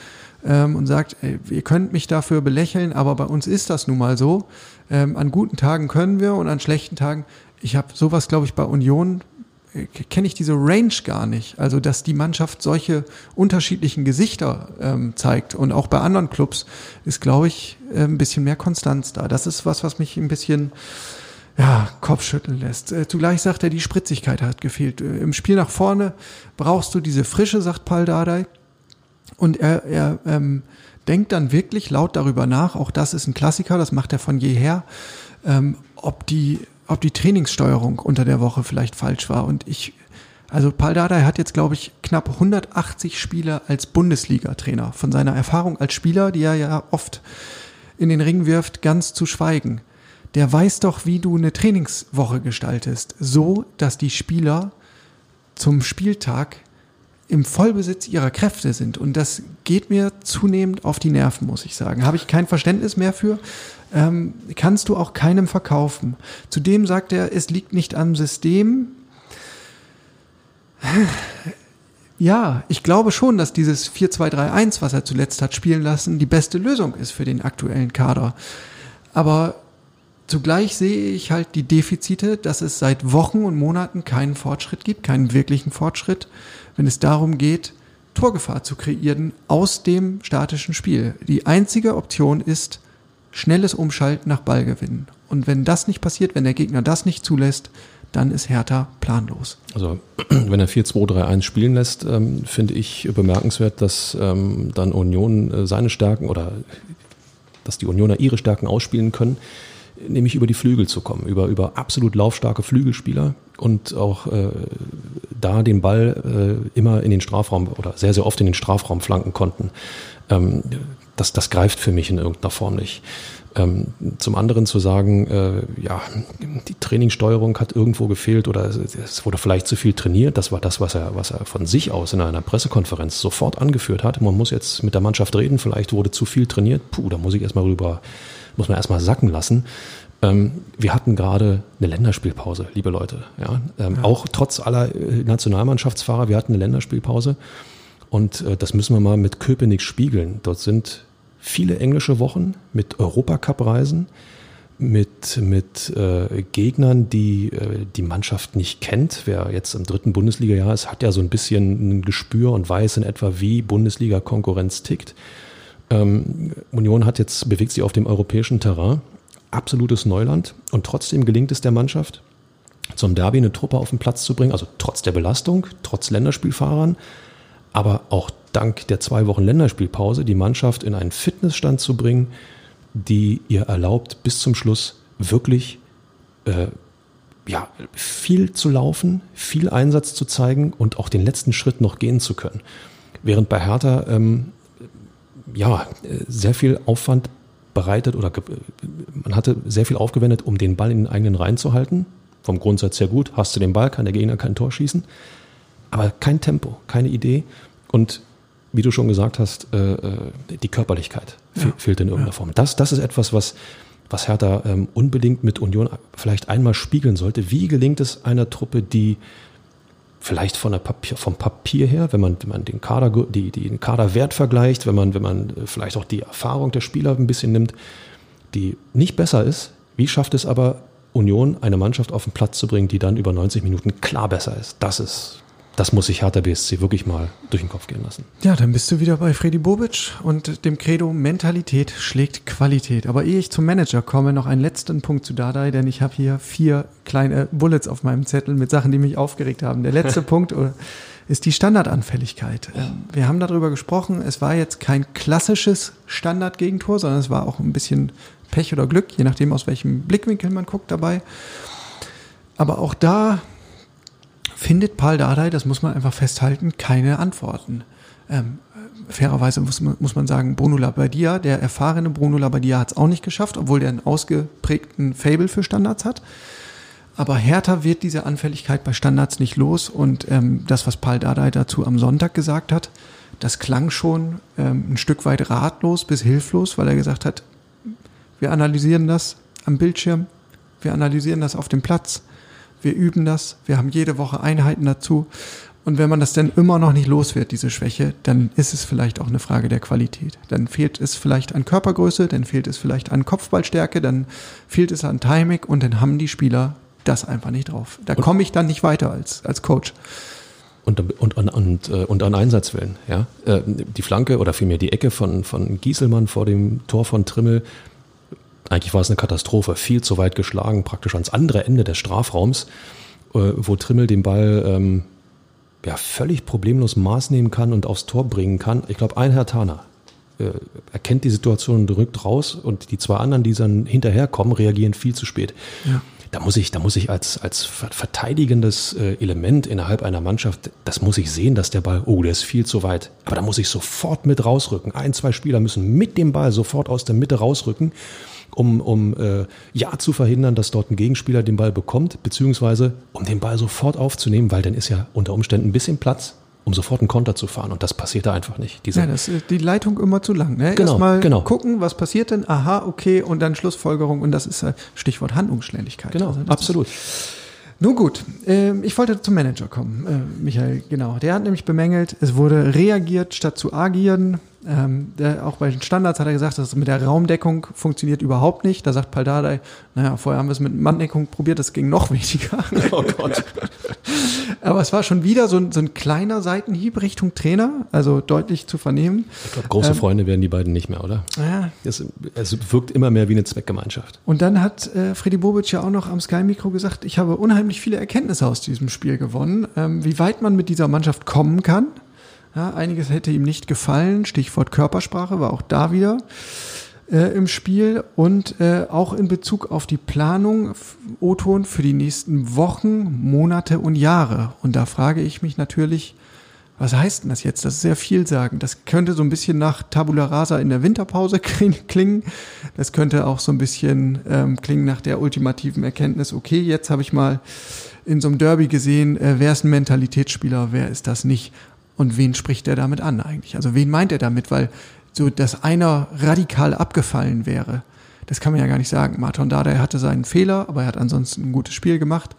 Speaker 2: ähm, und sagt, ey, ihr könnt mich dafür belächeln, aber bei uns ist das nun mal so. Ähm, an guten Tagen können wir und an schlechten Tagen, ich habe sowas, glaube ich, bei Union kenne ich diese Range gar nicht. Also, dass die Mannschaft solche unterschiedlichen Gesichter ähm, zeigt und auch bei anderen Clubs ist, glaube ich, äh, ein bisschen mehr Konstanz da. Das ist was, was mich ein bisschen ja, Kopfschütteln lässt. Äh, zugleich sagt er, die Spritzigkeit hat gefehlt. Äh, Im Spiel nach vorne brauchst du diese Frische, sagt Paul Dardai. Und er, er ähm, denkt dann wirklich laut darüber nach, auch das ist ein Klassiker, das macht er von jeher, ähm, ob, die, ob die Trainingssteuerung unter der Woche vielleicht falsch war. Und ich, also Paul Dardai hat jetzt, glaube ich, knapp 180 Spiele als Bundesliga-Trainer. Von seiner Erfahrung als Spieler, die er ja oft in den Ring wirft, ganz zu schweigen. Der weiß doch, wie du eine Trainingswoche gestaltest, so dass die Spieler zum Spieltag im Vollbesitz ihrer Kräfte sind. Und das geht mir zunehmend auf die Nerven, muss ich sagen. Habe ich kein Verständnis mehr für. Ähm, kannst du auch keinem verkaufen. Zudem sagt er, es liegt nicht am System. Ja, ich glaube schon, dass dieses 4-2-3-1, was er zuletzt hat spielen lassen, die beste Lösung ist für den aktuellen Kader. Aber Zugleich sehe ich halt die Defizite, dass es seit Wochen und Monaten keinen Fortschritt gibt, keinen wirklichen Fortschritt, wenn es darum geht, Torgefahr zu kreieren aus dem statischen Spiel. Die einzige Option ist schnelles Umschalten nach Ballgewinn. Und wenn das nicht passiert, wenn der Gegner das nicht zulässt, dann ist Hertha planlos.
Speaker 3: Also wenn er 4-2-3-1 spielen lässt, ähm, finde ich bemerkenswert, dass ähm, dann Union äh, seine Stärken oder dass die Unioner ihre Stärken ausspielen können nämlich über die Flügel zu kommen, über, über absolut laufstarke Flügelspieler und auch äh, da den Ball äh, immer in den Strafraum oder sehr, sehr oft in den Strafraum flanken konnten. Ähm, das, das greift für mich in irgendeiner Form nicht. Ähm, zum anderen zu sagen, äh, ja, die Trainingssteuerung hat irgendwo gefehlt oder es wurde vielleicht zu viel trainiert. Das war das, was er, was er von sich aus in einer Pressekonferenz sofort angeführt hat. Man muss jetzt mit der Mannschaft reden, vielleicht wurde zu viel trainiert. Puh, da muss ich erstmal rüber muss man erstmal sacken lassen. Ähm, wir hatten gerade eine Länderspielpause, liebe Leute. Ja? Ähm, ja. Auch trotz aller äh, Nationalmannschaftsfahrer, wir hatten eine Länderspielpause. Und äh, das müssen wir mal mit Köpenick spiegeln. Dort sind viele englische Wochen mit Europacup-Reisen, mit, mit äh, Gegnern, die äh, die Mannschaft nicht kennt. Wer jetzt im dritten Bundesliga-Jahr ist, hat ja so ein bisschen ein Gespür und weiß in etwa, wie Bundesliga-Konkurrenz tickt. Ähm, Union hat jetzt, bewegt sich auf dem europäischen Terrain, absolutes Neuland. Und trotzdem gelingt es der Mannschaft, zum Derby eine Truppe auf den Platz zu bringen, also trotz der Belastung, trotz Länderspielfahrern, aber auch dank der zwei Wochen Länderspielpause die Mannschaft in einen Fitnessstand zu bringen, die ihr erlaubt, bis zum Schluss wirklich äh, ja, viel zu laufen, viel Einsatz zu zeigen und auch den letzten Schritt noch gehen zu können. Während bei Hertha ähm, ja, sehr viel Aufwand bereitet oder man hatte sehr viel aufgewendet, um den Ball in den eigenen Reihen zu halten. Vom Grundsatz sehr gut. Hast du den Ball, kann der Gegner kein Tor schießen. Aber kein Tempo, keine Idee. Und wie du schon gesagt hast, äh, äh die Körperlichkeit ja. fehlt in irgendeiner ja. Form. Das, das ist etwas, was, was Hertha ähm, unbedingt mit Union vielleicht einmal spiegeln sollte. Wie gelingt es einer Truppe, die vielleicht von der Papier, vom Papier her, wenn man, wenn man den Kader, die, die, den Kaderwert vergleicht, wenn man, wenn man äh, vielleicht auch die Erfahrung der Spieler ein bisschen nimmt, die nicht besser ist, wie schafft es aber Union, eine Mannschaft auf den Platz zu bringen, die dann über 90 Minuten klar besser ist? Das ist das muss sich Hertha BSC wirklich mal durch den Kopf gehen lassen.
Speaker 2: Ja, dann bist du wieder bei Freddy Bobic und dem Credo Mentalität schlägt Qualität. Aber ehe ich zum Manager komme, noch einen letzten Punkt zu Dadai, denn ich habe hier vier kleine Bullets auf meinem Zettel mit Sachen, die mich aufgeregt haben. Der letzte Punkt äh, ist die Standardanfälligkeit. Ähm, wir haben darüber gesprochen, es war jetzt kein klassisches Standardgegentor, sondern es war auch ein bisschen Pech oder Glück, je nachdem aus welchem Blickwinkel man guckt dabei. Aber auch da findet Paul Dardai, das muss man einfach festhalten, keine Antworten. Ähm, fairerweise muss man, muss man sagen, Bruno Labbadia, der erfahrene Bruno Labbadia hat es auch nicht geschafft, obwohl der einen ausgeprägten Fable für Standards hat. Aber Hertha wird diese Anfälligkeit bei Standards nicht los und ähm, das, was Paul Dardai dazu am Sonntag gesagt hat, das klang schon ähm, ein Stück weit ratlos bis hilflos, weil er gesagt hat, wir analysieren das am Bildschirm, wir analysieren das auf dem Platz, wir üben das, wir haben jede Woche Einheiten dazu. Und wenn man das dann immer noch nicht los wird, diese Schwäche, dann ist es vielleicht auch eine Frage der Qualität. Dann fehlt es vielleicht an Körpergröße, dann fehlt es vielleicht an Kopfballstärke, dann fehlt es an Timing und dann haben die Spieler das einfach nicht drauf. Da komme ich dann nicht weiter als, als Coach.
Speaker 3: Und, und, und, und, äh, und an Einsatzwillen, ja. Äh, die Flanke oder vielmehr die Ecke von, von Gieselmann vor dem Tor von Trimmel, eigentlich war es eine Katastrophe, viel zu weit geschlagen, praktisch ans andere Ende des Strafraums, äh, wo Trimmel den Ball ähm, ja, völlig problemlos Maß nehmen kann und aufs Tor bringen kann. Ich glaube, ein Herr Tana äh, erkennt die Situation und drückt raus und die zwei anderen, die dann hinterherkommen, reagieren viel zu spät. Ja. Da muss ich, da muss ich als, als verteidigendes äh, Element innerhalb einer Mannschaft, das muss ich sehen, dass der Ball, oh, der ist viel zu weit. Aber da muss ich sofort mit rausrücken. Ein, zwei Spieler müssen mit dem Ball sofort aus der Mitte rausrücken um, um äh, ja zu verhindern, dass dort ein Gegenspieler den Ball bekommt, beziehungsweise um den Ball sofort aufzunehmen, weil dann ist ja unter Umständen ein bisschen Platz, um sofort einen Konter zu fahren. Und das passiert da einfach nicht.
Speaker 2: Diese ja, das ist die Leitung immer zu lang. Ne?
Speaker 3: Genau,
Speaker 2: Erstmal
Speaker 3: genau.
Speaker 2: gucken, was passiert denn, aha, okay, und dann Schlussfolgerung. Und das ist äh, Stichwort Handlungsschnelligkeit.
Speaker 3: Genau,
Speaker 2: also
Speaker 3: absolut.
Speaker 2: Nun gut, äh, ich wollte zum Manager kommen, äh, Michael, genau. Der hat nämlich bemängelt, es wurde reagiert statt zu agieren. Ähm, der, auch bei den Standards hat er gesagt, dass mit der Raumdeckung funktioniert überhaupt nicht. Da sagt Paldadei, naja, vorher haben wir es mit Manndeckung probiert, das ging noch weniger. Oh Gott. Aber es war schon wieder so ein, so ein kleiner Seitenhieb Richtung Trainer, also deutlich zu vernehmen.
Speaker 3: Ich glaube, große ähm, Freunde werden die beiden nicht mehr, oder? Ja. Es, es, wirkt immer mehr wie eine Zweckgemeinschaft.
Speaker 2: Und dann hat äh, Freddy Bobic ja auch noch am Sky-Mikro gesagt, ich habe unheimlich viele Erkenntnisse aus diesem Spiel gewonnen, ähm, wie weit man mit dieser Mannschaft kommen kann. Ja, einiges hätte ihm nicht gefallen, Stichwort Körpersprache war auch da wieder äh, im Spiel und äh, auch in Bezug auf die Planung O-Ton für die nächsten Wochen, Monate und Jahre. Und da frage ich mich natürlich, was heißt denn das jetzt? Das ist sehr vielsagend. Das könnte so ein bisschen nach Tabula Rasa in der Winterpause klingen. Das könnte auch so ein bisschen ähm, klingen nach der ultimativen Erkenntnis, okay, jetzt habe ich mal in so einem Derby gesehen, äh, wer ist ein Mentalitätsspieler, wer ist das nicht und wen spricht er damit an eigentlich? Also wen meint er damit? Weil so, dass einer radikal abgefallen wäre, das kann man ja gar nicht sagen. Martin Dada hatte seinen Fehler, aber er hat ansonsten ein gutes Spiel gemacht.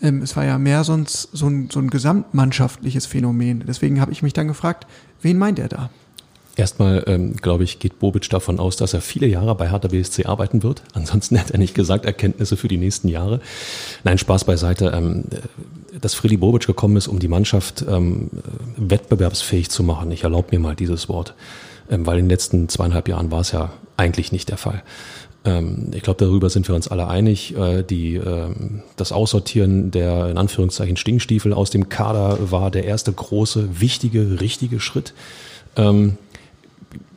Speaker 2: Ähm, es war ja mehr sonst so ein, so ein gesamtmannschaftliches Phänomen. Deswegen habe ich mich dann gefragt, wen meint er da?
Speaker 3: Erstmal, ähm, glaube ich, geht Bobic davon aus, dass er viele Jahre bei Hertha BSC arbeiten wird. Ansonsten hat er nicht gesagt, Erkenntnisse für die nächsten Jahre. Nein, Spaß beiseite. Ähm, dass Freddy Bobic gekommen ist, um die Mannschaft ähm, wettbewerbsfähig zu machen. Ich erlaube mir mal dieses Wort, ähm, weil in den letzten zweieinhalb Jahren war es ja eigentlich nicht der Fall. Ähm, ich glaube, darüber sind wir uns alle einig. Äh, die, äh, das Aussortieren der in Anführungszeichen Stinkstiefel aus dem Kader war der erste große, wichtige, richtige Schritt. Ähm,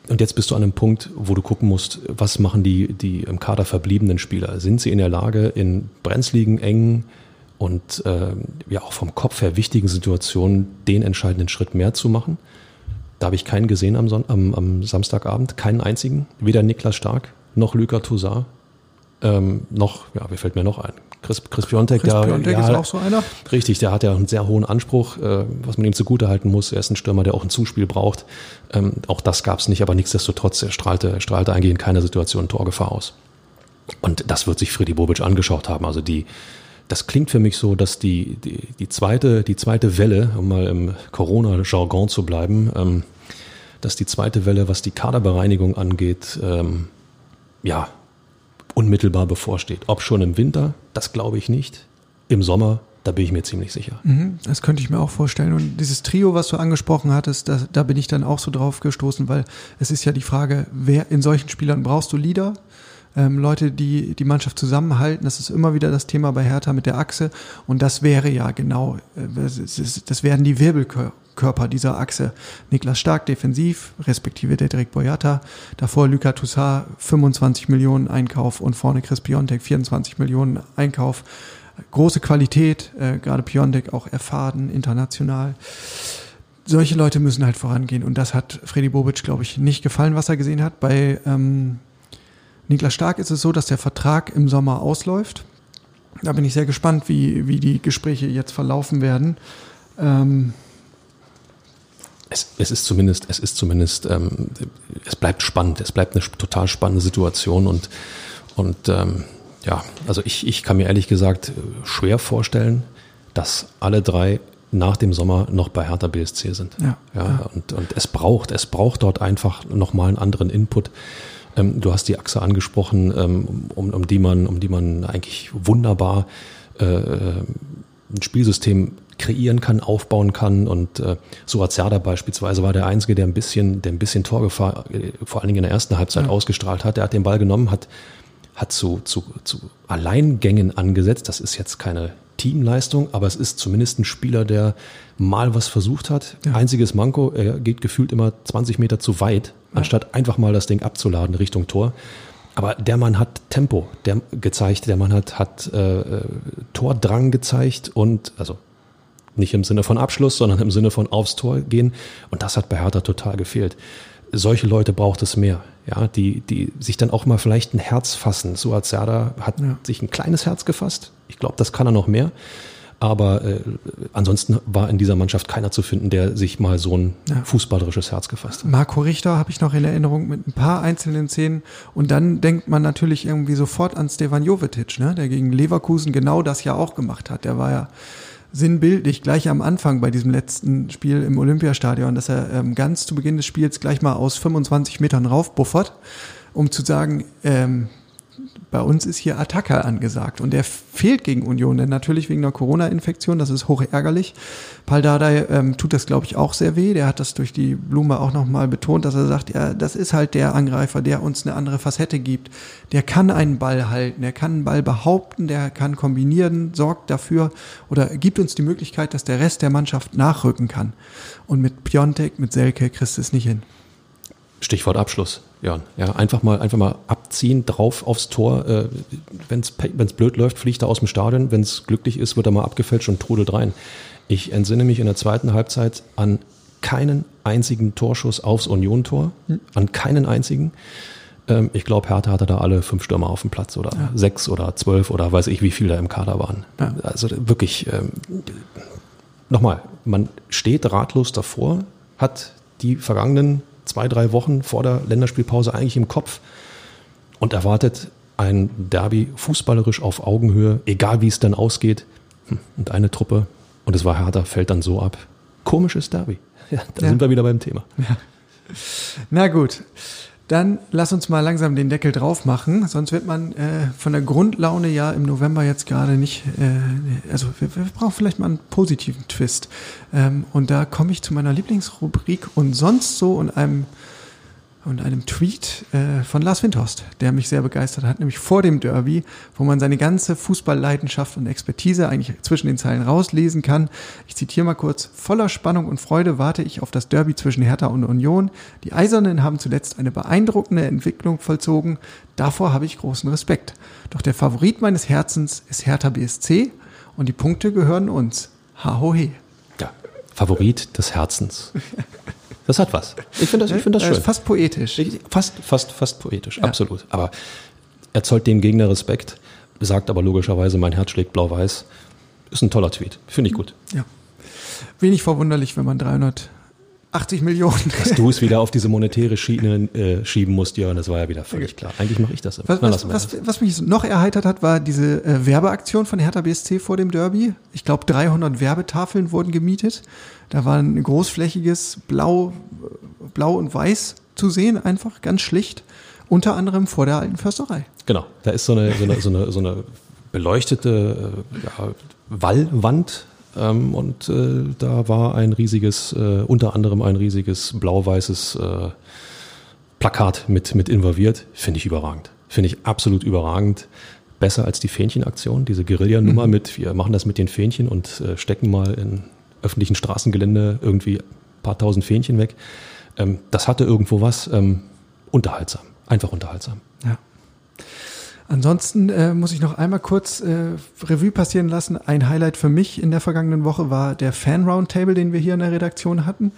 Speaker 3: und jetzt bist du an einem Punkt, wo du gucken musst, was machen die, die im Kader verbliebenen Spieler? Sind sie in der Lage, in brenzligen, engen und äh, ja auch vom Kopf her wichtigen Situationen den entscheidenden Schritt mehr zu machen? Da habe ich keinen gesehen am, Son am, am Samstagabend, keinen einzigen. Weder Niklas Stark noch Luka Toussaint, ähm, noch, ja, wer fällt mir noch ein? Chris, Chris Piontek,
Speaker 2: Chris der, Piontek ja, ist auch so einer.
Speaker 3: Richtig, der hat ja einen sehr hohen Anspruch, äh, was man ihm zugute halten muss. Er ist ein Stürmer, der auch ein Zuspiel braucht. Ähm, auch das gab es nicht, aber nichtsdestotrotz, er strahlte, strahlte eigentlich in keiner Situation Torgefahr aus. Und das wird sich Freddy Bobic angeschaut haben. Also die, das klingt für mich so, dass die, die, die, zweite, die zweite Welle, um mal im Corona-Jargon zu bleiben, ähm, dass die zweite Welle, was die Kaderbereinigung angeht, ähm, ja, unmittelbar bevorsteht. Ob schon im Winter, das glaube ich nicht. Im Sommer, da bin ich mir ziemlich sicher.
Speaker 2: Mhm, das könnte ich mir auch vorstellen. Und dieses Trio, was du angesprochen hattest, da, da bin ich dann auch so drauf gestoßen, weil es ist ja die Frage, wer in solchen Spielern brauchst du Leader? Ähm, Leute, die die Mannschaft zusammenhalten. Das ist immer wieder das Thema bei Hertha mit der Achse. Und das wäre ja genau, äh, das werden die Wirbelkörper Körper dieser Achse. Niklas Stark defensiv, respektive Dedrick Boyata. Davor Luka Toussaint 25 Millionen Einkauf und vorne Chris Piontek 24 Millionen Einkauf. Große Qualität, äh, gerade Piontek auch erfahren, international. Solche Leute müssen halt vorangehen und das hat Freddy Bobic, glaube ich, nicht gefallen, was er gesehen hat. Bei ähm, Niklas Stark ist es so, dass der Vertrag im Sommer ausläuft. Da bin ich sehr gespannt, wie, wie die Gespräche jetzt verlaufen werden. Ähm,
Speaker 3: es, es ist zumindest, es ist zumindest, ähm, es bleibt spannend, es bleibt eine total spannende Situation und, und ähm, ja, also ich, ich kann mir ehrlich gesagt schwer vorstellen, dass alle drei nach dem Sommer noch bei Hertha BSC sind. Ja, ja, ja. Und, und es braucht, es braucht dort einfach nochmal einen anderen Input. Ähm, du hast die Achse angesprochen, ähm, um, um die man, um die man eigentlich wunderbar äh, äh ein Spielsystem kreieren kann, aufbauen kann. Und äh, Suazerda beispielsweise war der Einzige, der ein bisschen, der ein bisschen Torgefahr, äh, vor allen Dingen in der ersten Halbzeit ja. ausgestrahlt hat. Der hat den Ball genommen, hat, hat zu, zu, zu Alleingängen angesetzt. Das ist jetzt keine Teamleistung, aber es ist zumindest ein Spieler, der mal was versucht hat. Ja. Einziges Manko, er geht gefühlt immer 20 Meter zu weit, ja. anstatt einfach mal das Ding abzuladen Richtung Tor. Aber der Mann hat Tempo der, gezeigt, der Mann hat, hat äh, äh Tordrang gezeigt und also nicht im Sinne von Abschluss, sondern im Sinne von aufs Tor gehen. Und das hat bei Hertha total gefehlt. Solche Leute braucht es mehr, ja, die, die sich dann auch mal vielleicht ein Herz fassen. So hat Serda hat ja. sich ein kleines Herz gefasst. Ich glaube, das kann er noch mehr. Aber äh, ansonsten war in dieser Mannschaft keiner zu finden, der sich mal so ein ja. fußballerisches Herz gefasst hat.
Speaker 2: Marco Richter habe ich noch in Erinnerung mit ein paar einzelnen Szenen. Und dann denkt man natürlich irgendwie sofort an Stefan Jovetic, ne? der gegen Leverkusen genau das ja auch gemacht hat. Der war ja sinnbildlich gleich am Anfang bei diesem letzten Spiel im Olympiastadion, dass er ähm, ganz zu Beginn des Spiels gleich mal aus 25 Metern raufbuffert, um zu sagen, ähm, bei uns ist hier Attacker angesagt und der fehlt gegen Union, denn natürlich wegen einer Corona-Infektion, das ist hoch ärgerlich. Paul Dardai ähm, tut das, glaube ich, auch sehr weh. Der hat das durch die Blume auch nochmal betont, dass er sagt, ja, das ist halt der Angreifer, der uns eine andere Facette gibt. Der kann einen Ball halten, der kann einen Ball behaupten, der kann kombinieren, sorgt dafür oder gibt uns die Möglichkeit, dass der Rest der Mannschaft nachrücken kann. Und mit Piontek, mit Selke kriegst du es nicht hin.
Speaker 3: Stichwort Abschluss, Jan. Ja, einfach mal, einfach mal abziehen, drauf aufs Tor. Äh, Wenn es blöd läuft, fliegt er aus dem Stadion. Wenn es glücklich ist, wird er mal abgefälscht und trudelt rein. Ich entsinne mich in der zweiten Halbzeit an keinen einzigen Torschuss aufs Union-Tor, hm. an keinen einzigen. Ähm, ich glaube, Hertha hatte da alle fünf Stürmer auf dem Platz oder ja. sechs oder zwölf oder weiß ich, wie viele da im Kader waren. Ja. Also wirklich, ähm, nochmal, man steht ratlos davor, hat die vergangenen zwei, drei Wochen vor der Länderspielpause eigentlich im Kopf und erwartet ein Derby fußballerisch auf Augenhöhe, egal wie es dann ausgeht. Hm, und eine Truppe, und es war Hertha, fällt dann so ab. Komisches Derby. Ja, da ja. sind wir wieder beim Thema. Ja.
Speaker 2: Na gut. Dann lass uns mal langsam den Deckel drauf machen, sonst wird man äh, von der Grundlaune ja im November jetzt gerade nicht, äh, also wir, wir brauchen vielleicht mal einen positiven Twist. Ähm, und da komme ich zu meiner Lieblingsrubrik und sonst so und einem und einem Tweet äh, von Lars Windhorst, der mich sehr begeistert hat, nämlich vor dem Derby, wo man seine ganze Fußballleidenschaft und Expertise eigentlich zwischen den Zeilen rauslesen kann. Ich zitiere mal kurz, voller Spannung und Freude warte ich auf das Derby zwischen Hertha und Union. Die Eisernen haben zuletzt eine beeindruckende Entwicklung vollzogen. Davor habe ich großen Respekt. Doch der Favorit meines Herzens ist Hertha BSC und die Punkte gehören uns. Ha ho he.
Speaker 3: Ja, Favorit des Herzens. Das hat was. Ich finde das, ich find das schön. Das ist
Speaker 2: fast poetisch.
Speaker 3: Fast, fast, fast poetisch, ja. absolut. Aber er zollt dem Gegner Respekt, sagt aber logischerweise, mein Herz schlägt blau-weiß. Ist ein toller Tweet. Finde ich gut.
Speaker 2: Ja. Wenig verwunderlich, wenn man 380 Millionen.
Speaker 3: Dass du es wieder auf diese monetäre Schiene äh, schieben musst, ja, das war ja wieder völlig klar. Eigentlich mache ich das
Speaker 2: immer. Was, was, was, was, mich noch erheitert hat, war diese äh, Werbeaktion von Hertha BSC vor dem Derby. Ich glaube, 300 Werbetafeln wurden gemietet. Da war ein großflächiges Blau, Blau und Weiß zu sehen, einfach ganz schlicht. Unter anderem vor der alten Försterei.
Speaker 3: Genau, da ist so eine, so eine, so eine, so eine beleuchtete äh, ja, Wallwand ähm, und äh, da war ein riesiges, äh, unter anderem ein riesiges blau-weißes äh, Plakat mit, mit involviert. Finde ich überragend. Finde ich absolut überragend. Besser als die Fähnchenaktion, diese Guerillanummer mhm. mit, wir machen das mit den Fähnchen und äh, stecken mal in öffentlichen Straßengelände irgendwie ein paar tausend Fähnchen weg. Ähm, das hatte irgendwo was ähm, unterhaltsam, einfach unterhaltsam.
Speaker 2: Ansonsten äh, muss ich noch einmal kurz äh, Revue passieren lassen. Ein Highlight für mich in der vergangenen Woche war der Fan Roundtable, den wir hier in der Redaktion hatten.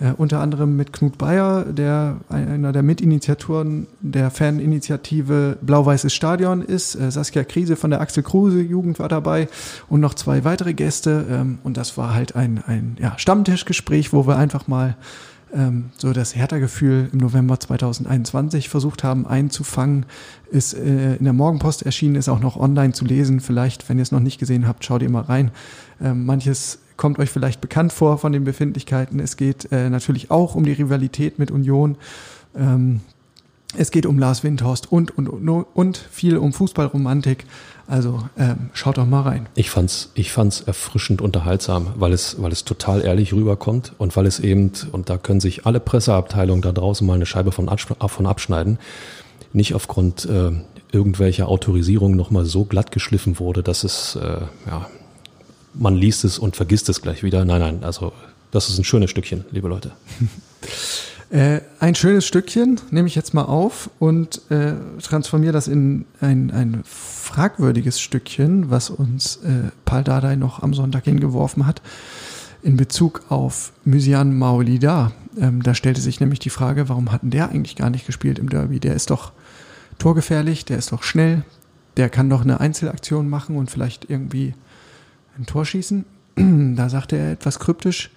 Speaker 2: Äh, unter anderem mit Knut Bayer, der einer der Mitinitiatoren der Faninitiative Blau-Weißes Stadion ist. Äh, Saskia Krise von der Axel Kruse Jugend war dabei und noch zwei weitere Gäste. Ähm, und das war halt ein, ein ja, Stammtischgespräch, wo wir einfach mal ähm, so das Hertha-Gefühl im November 2021 versucht haben einzufangen, ist äh, in der Morgenpost erschienen, ist auch noch online zu lesen. Vielleicht, wenn ihr es noch nicht gesehen habt, schaut ihr mal rein. Ähm, manches kommt euch vielleicht bekannt vor von den Befindlichkeiten. Es geht äh, natürlich auch um die Rivalität mit Union. Ähm, es geht um Lars Windhorst und, und, und, und viel um Fußballromantik. Also ähm, schaut doch mal rein.
Speaker 3: Ich fand's, ich fand's erfrischend unterhaltsam, weil es, weil es total ehrlich rüberkommt und weil es eben, und da können sich alle Presseabteilungen da draußen mal eine Scheibe von, von abschneiden, nicht aufgrund äh, irgendwelcher Autorisierung nochmal so glatt geschliffen wurde, dass es, äh, ja, man liest es und vergisst es gleich wieder. Nein, nein, also das ist ein schönes Stückchen, liebe Leute.
Speaker 2: Äh, ein schönes Stückchen nehme ich jetzt mal auf und äh, transformiere das in ein, ein fragwürdiges Stückchen, was uns äh, Paul Dardai noch am Sonntag hingeworfen hat, in Bezug auf Mysian Maolida. Ähm, da stellte sich nämlich die Frage, warum hatten der eigentlich gar nicht gespielt im Derby? Der ist doch torgefährlich, der ist doch schnell, der kann doch eine Einzelaktion machen und vielleicht irgendwie ein Tor schießen. da sagte er etwas kryptisch,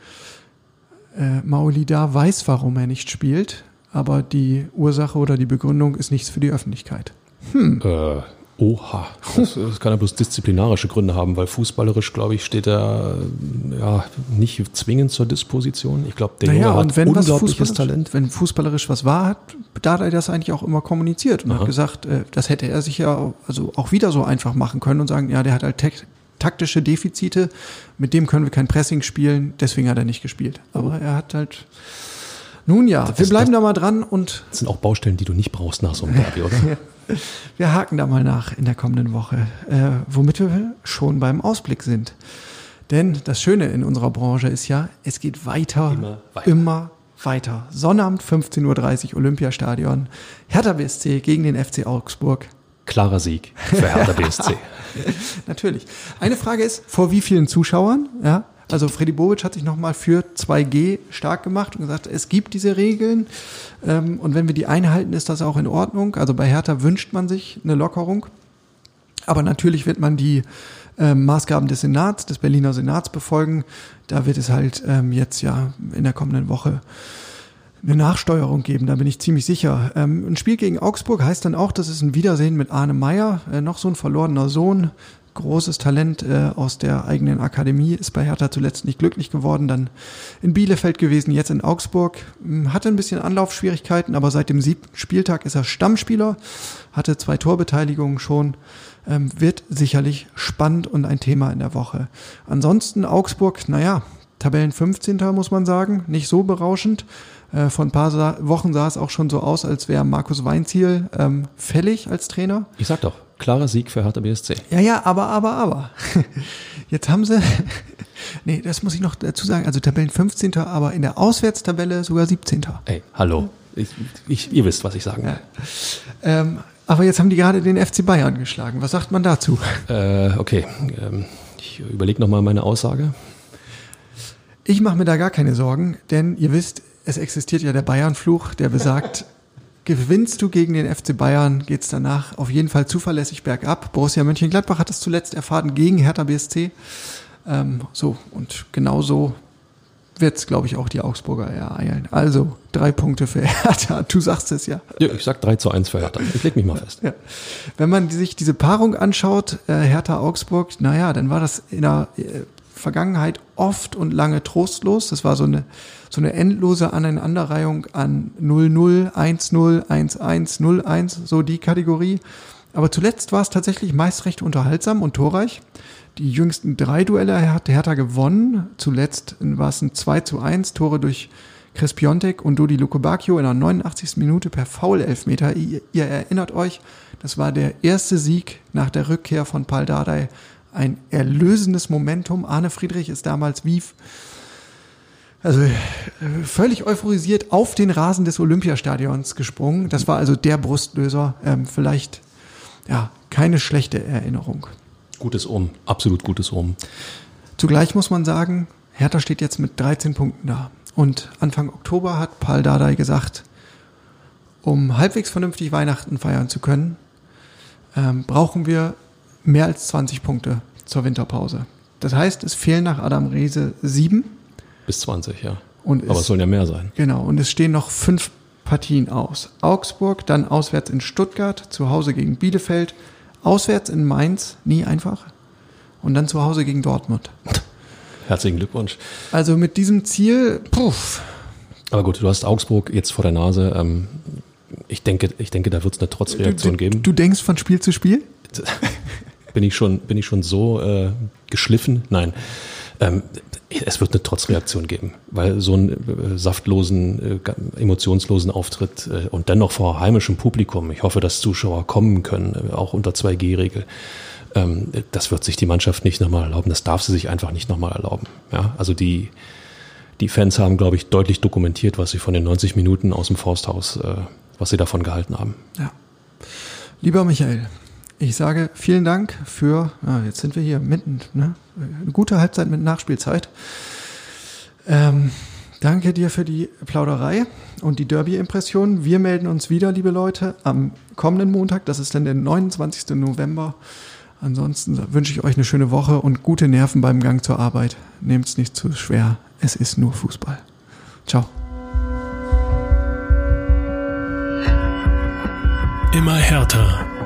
Speaker 2: äh, Maolida weiß, warum er nicht spielt, aber die Ursache oder die Begründung ist nichts für die Öffentlichkeit.
Speaker 3: Hm. Äh, Oha, das, das, kann ja bloß disziplinarische Gründe haben, weil fußballerisch, glaube ich, steht er ja, nicht zwingend zur Disposition. Ich glaube, der
Speaker 2: naja,
Speaker 3: Junge hat unglaubliches Talent.
Speaker 2: Wenn fußballerisch was war, hat Dardai das eigentlich auch immer kommuniziert und
Speaker 3: Aha.
Speaker 2: hat gesagt, äh, das hätte er sich ja also auch wieder so einfach machen können und sagen, ja, der hat halt taktische Defizite, mit dem können wir kein Pressing spielen, deswegen hat er nicht gespielt. Aber er hat halt, nun ja, wir
Speaker 3: Das-
Speaker 2: bleiben
Speaker 3: das-
Speaker 2: da mal dran und
Speaker 3: Das sind auch Baustellen, die du nicht brauchst nach so einem Derby, oder?
Speaker 2: Wir haken da mal nach in der kommenden Woche, äh, womit wir schon beim Ausblick sind. Denn das Schöne in unserer Branche ist ja, es geht weiter,
Speaker 3: Immer weiter.
Speaker 2: immer weiter. Sonnabend 15.30 Uhr Olympiastadion, Hertha BSC gegen den FC Augsburg.
Speaker 3: Klarer Sieg für Hertha BSC.
Speaker 2: Natürlich. Eine Frage ist, vor wie vielen Zuschauern? Ja, also Freddy Bobic hat sich nochmal für 2G stark gemacht und gesagt, es gibt diese Regeln ähm, und wenn wir die einhalten, ist das auch in Ordnung. Also bei Hertha wünscht man sich eine Lockerung. Aber natürlich wird man die ähm, Maßgaben des Senats, des Berliner Senats befolgen. Da wird es halt ähm, jetzt ja in der kommenden Woche eine Nachsteuerung geben, da bin ich ziemlich sicher. Ähm, ein Spiel gegen Augsburg heißt dann auch, das ist ein Wiedersehen mit Arne Meyer, äh, noch so ein verlorener Sohn, großes Talent äh, aus der eigenen Akademie, ist bei Hertha zuletzt nicht glücklich geworden, dann in Bielefeld gewesen, jetzt in Augsburg, Hm, hatte ein bisschen Anlaufschwierigkeiten, aber seit dem siebten Spieltag ist er Stammspieler, hatte zwei Torbeteiligungen schon, ähm, wird sicherlich spannend und ein Thema in der Woche. Ansonsten Augsburg, naja, Tabellen 15. muss man sagen, nicht so berauschend. Äh, vor ein paar Sa Wochen sah es auch schon so aus, als wäre Markus Weinziel ähm, fällig als Trainer.
Speaker 3: Ich sag doch, klarer Sieg für Hertha BSC.
Speaker 2: Ja, ja, aber, aber, aber. Jetzt haben sie, nee, das muss ich noch dazu sagen, also Tabellen 15. aber in der Auswärtstabelle sogar 17.
Speaker 3: Ey, hallo. Ich, ich, ihr wisst, was ich sagen will.
Speaker 2: Ähm, aber jetzt haben die gerade den FC Bayern geschlagen. Was sagt man dazu?
Speaker 3: Äh, okay, ähm, ich überlege nochmal meine Aussage.
Speaker 2: Ich mache mir da gar keine Sorgen, denn ihr wisst, es existiert ja der Bayern-Fluch, der besagt, gewinnst du gegen den FC Bayern, geht's danach auf jeden Fall zuverlässig bergab. Borussia Mönchengladbach hat es zuletzt erfahren gegen Hertha BSC. Ähm, so, und genauso wird's, glaube ich, auch die Augsburger ereilen. Also, drei Punkte für Hertha, du sagst es ja.
Speaker 3: Ja, ich sag 3 zu 1 für Hertha. Ich leg mich mal fest.
Speaker 2: Ja. Wenn man sich diese Paarung anschaut, äh, Hertha-Augsburg, naja, dann war das in der äh, Vergangenheit oft und lange trostlos. Das war so eine, so eine endlose Aneinanderreihung an 0-0, 1-0, 1-1, 0-1, so die Kategorie. Aber zuletzt war es tatsächlich meist recht unterhaltsam und torreich. Die jüngsten drei Duelle hat Hertha gewonnen. Zuletzt war es ein 2 zu 1, Tore durch Chris Piontek und Dodi Lukobakio in der 89. Minute per Foul-Elfmeter. Ihr, ihr erinnert euch, das war der erste Sieg nach der Rückkehr von Paul Dardai. Ein erlösendes Momentum. Arne Friedrich ist damals wie also völlig euphorisiert auf den Rasen des Olympiastadions gesprungen. Das war also der Brustlöser. Ähm, vielleicht ja keine schlechte Erinnerung.
Speaker 3: Gutes Um, absolut gutes Um.
Speaker 2: Zugleich muss man sagen, Hertha steht jetzt mit 13 Punkten da. Und Anfang Oktober hat Paul Dardai gesagt, um halbwegs vernünftig Weihnachten feiern zu können, ähm, brauchen wir mehr als 20 Punkte zur Winterpause. Das heißt, es fehlen nach Adam Reese sieben.
Speaker 3: Bis 20, ja.
Speaker 2: Und
Speaker 3: Aber
Speaker 2: es-
Speaker 3: es sollen ja mehr sein.
Speaker 2: Genau, und es stehen noch fünf Partien aus. Augsburg, dann auswärts in Stuttgart, zu Hause gegen Bielefeld, auswärts in Mainz, nie einfach, und dann zu Hause gegen Dortmund.
Speaker 3: Herzlichen Glückwunsch.
Speaker 2: Also mit diesem Ziel, puff,
Speaker 3: Aber gut, du hast Augsburg jetzt vor der Nase. Ähm, ich denke, ich denke, da wird es eine Trotzreaktion
Speaker 2: du,
Speaker 3: geben.
Speaker 2: du denkst von Spiel zu Spiel?
Speaker 3: bin ich schon, bin ich schon so äh, geschliffen? Nein. Ähm, es wird eine Trotzreaktion geben, weil so einen äh, saftlosen, äh, emotionslosen Auftritt äh, und dennoch vor heimischem Publikum, ich hoffe, dass Zuschauer kommen können, äh, auch unter 2G-Regel, ähm, das wird sich die Mannschaft nicht nochmal erlauben, das darf sie sich einfach nicht nochmal erlauben. Ja? Also die, die Fans haben, glaube ich, deutlich dokumentiert, was sie von den 90 Minuten aus dem Forsthaus, äh, was sie davon gehalten haben.
Speaker 2: Ja. Lieber Michael, ich sage vielen Dank für, ah, jetzt sind wir hier mitten, ne? eine gute Halbzeit mit Nachspielzeit. Ähm, danke dir für die Plauderei und die Derby-Impression. Wir melden uns wieder, liebe Leute, am kommenden Montag. Das ist dann der 29. November. Ansonsten wünsche ich euch eine schöne Woche und gute Nerven beim Gang zur Arbeit. Nehmt es nicht zu schwer. Es ist nur Fußball. Ciao.
Speaker 3: Immer härter.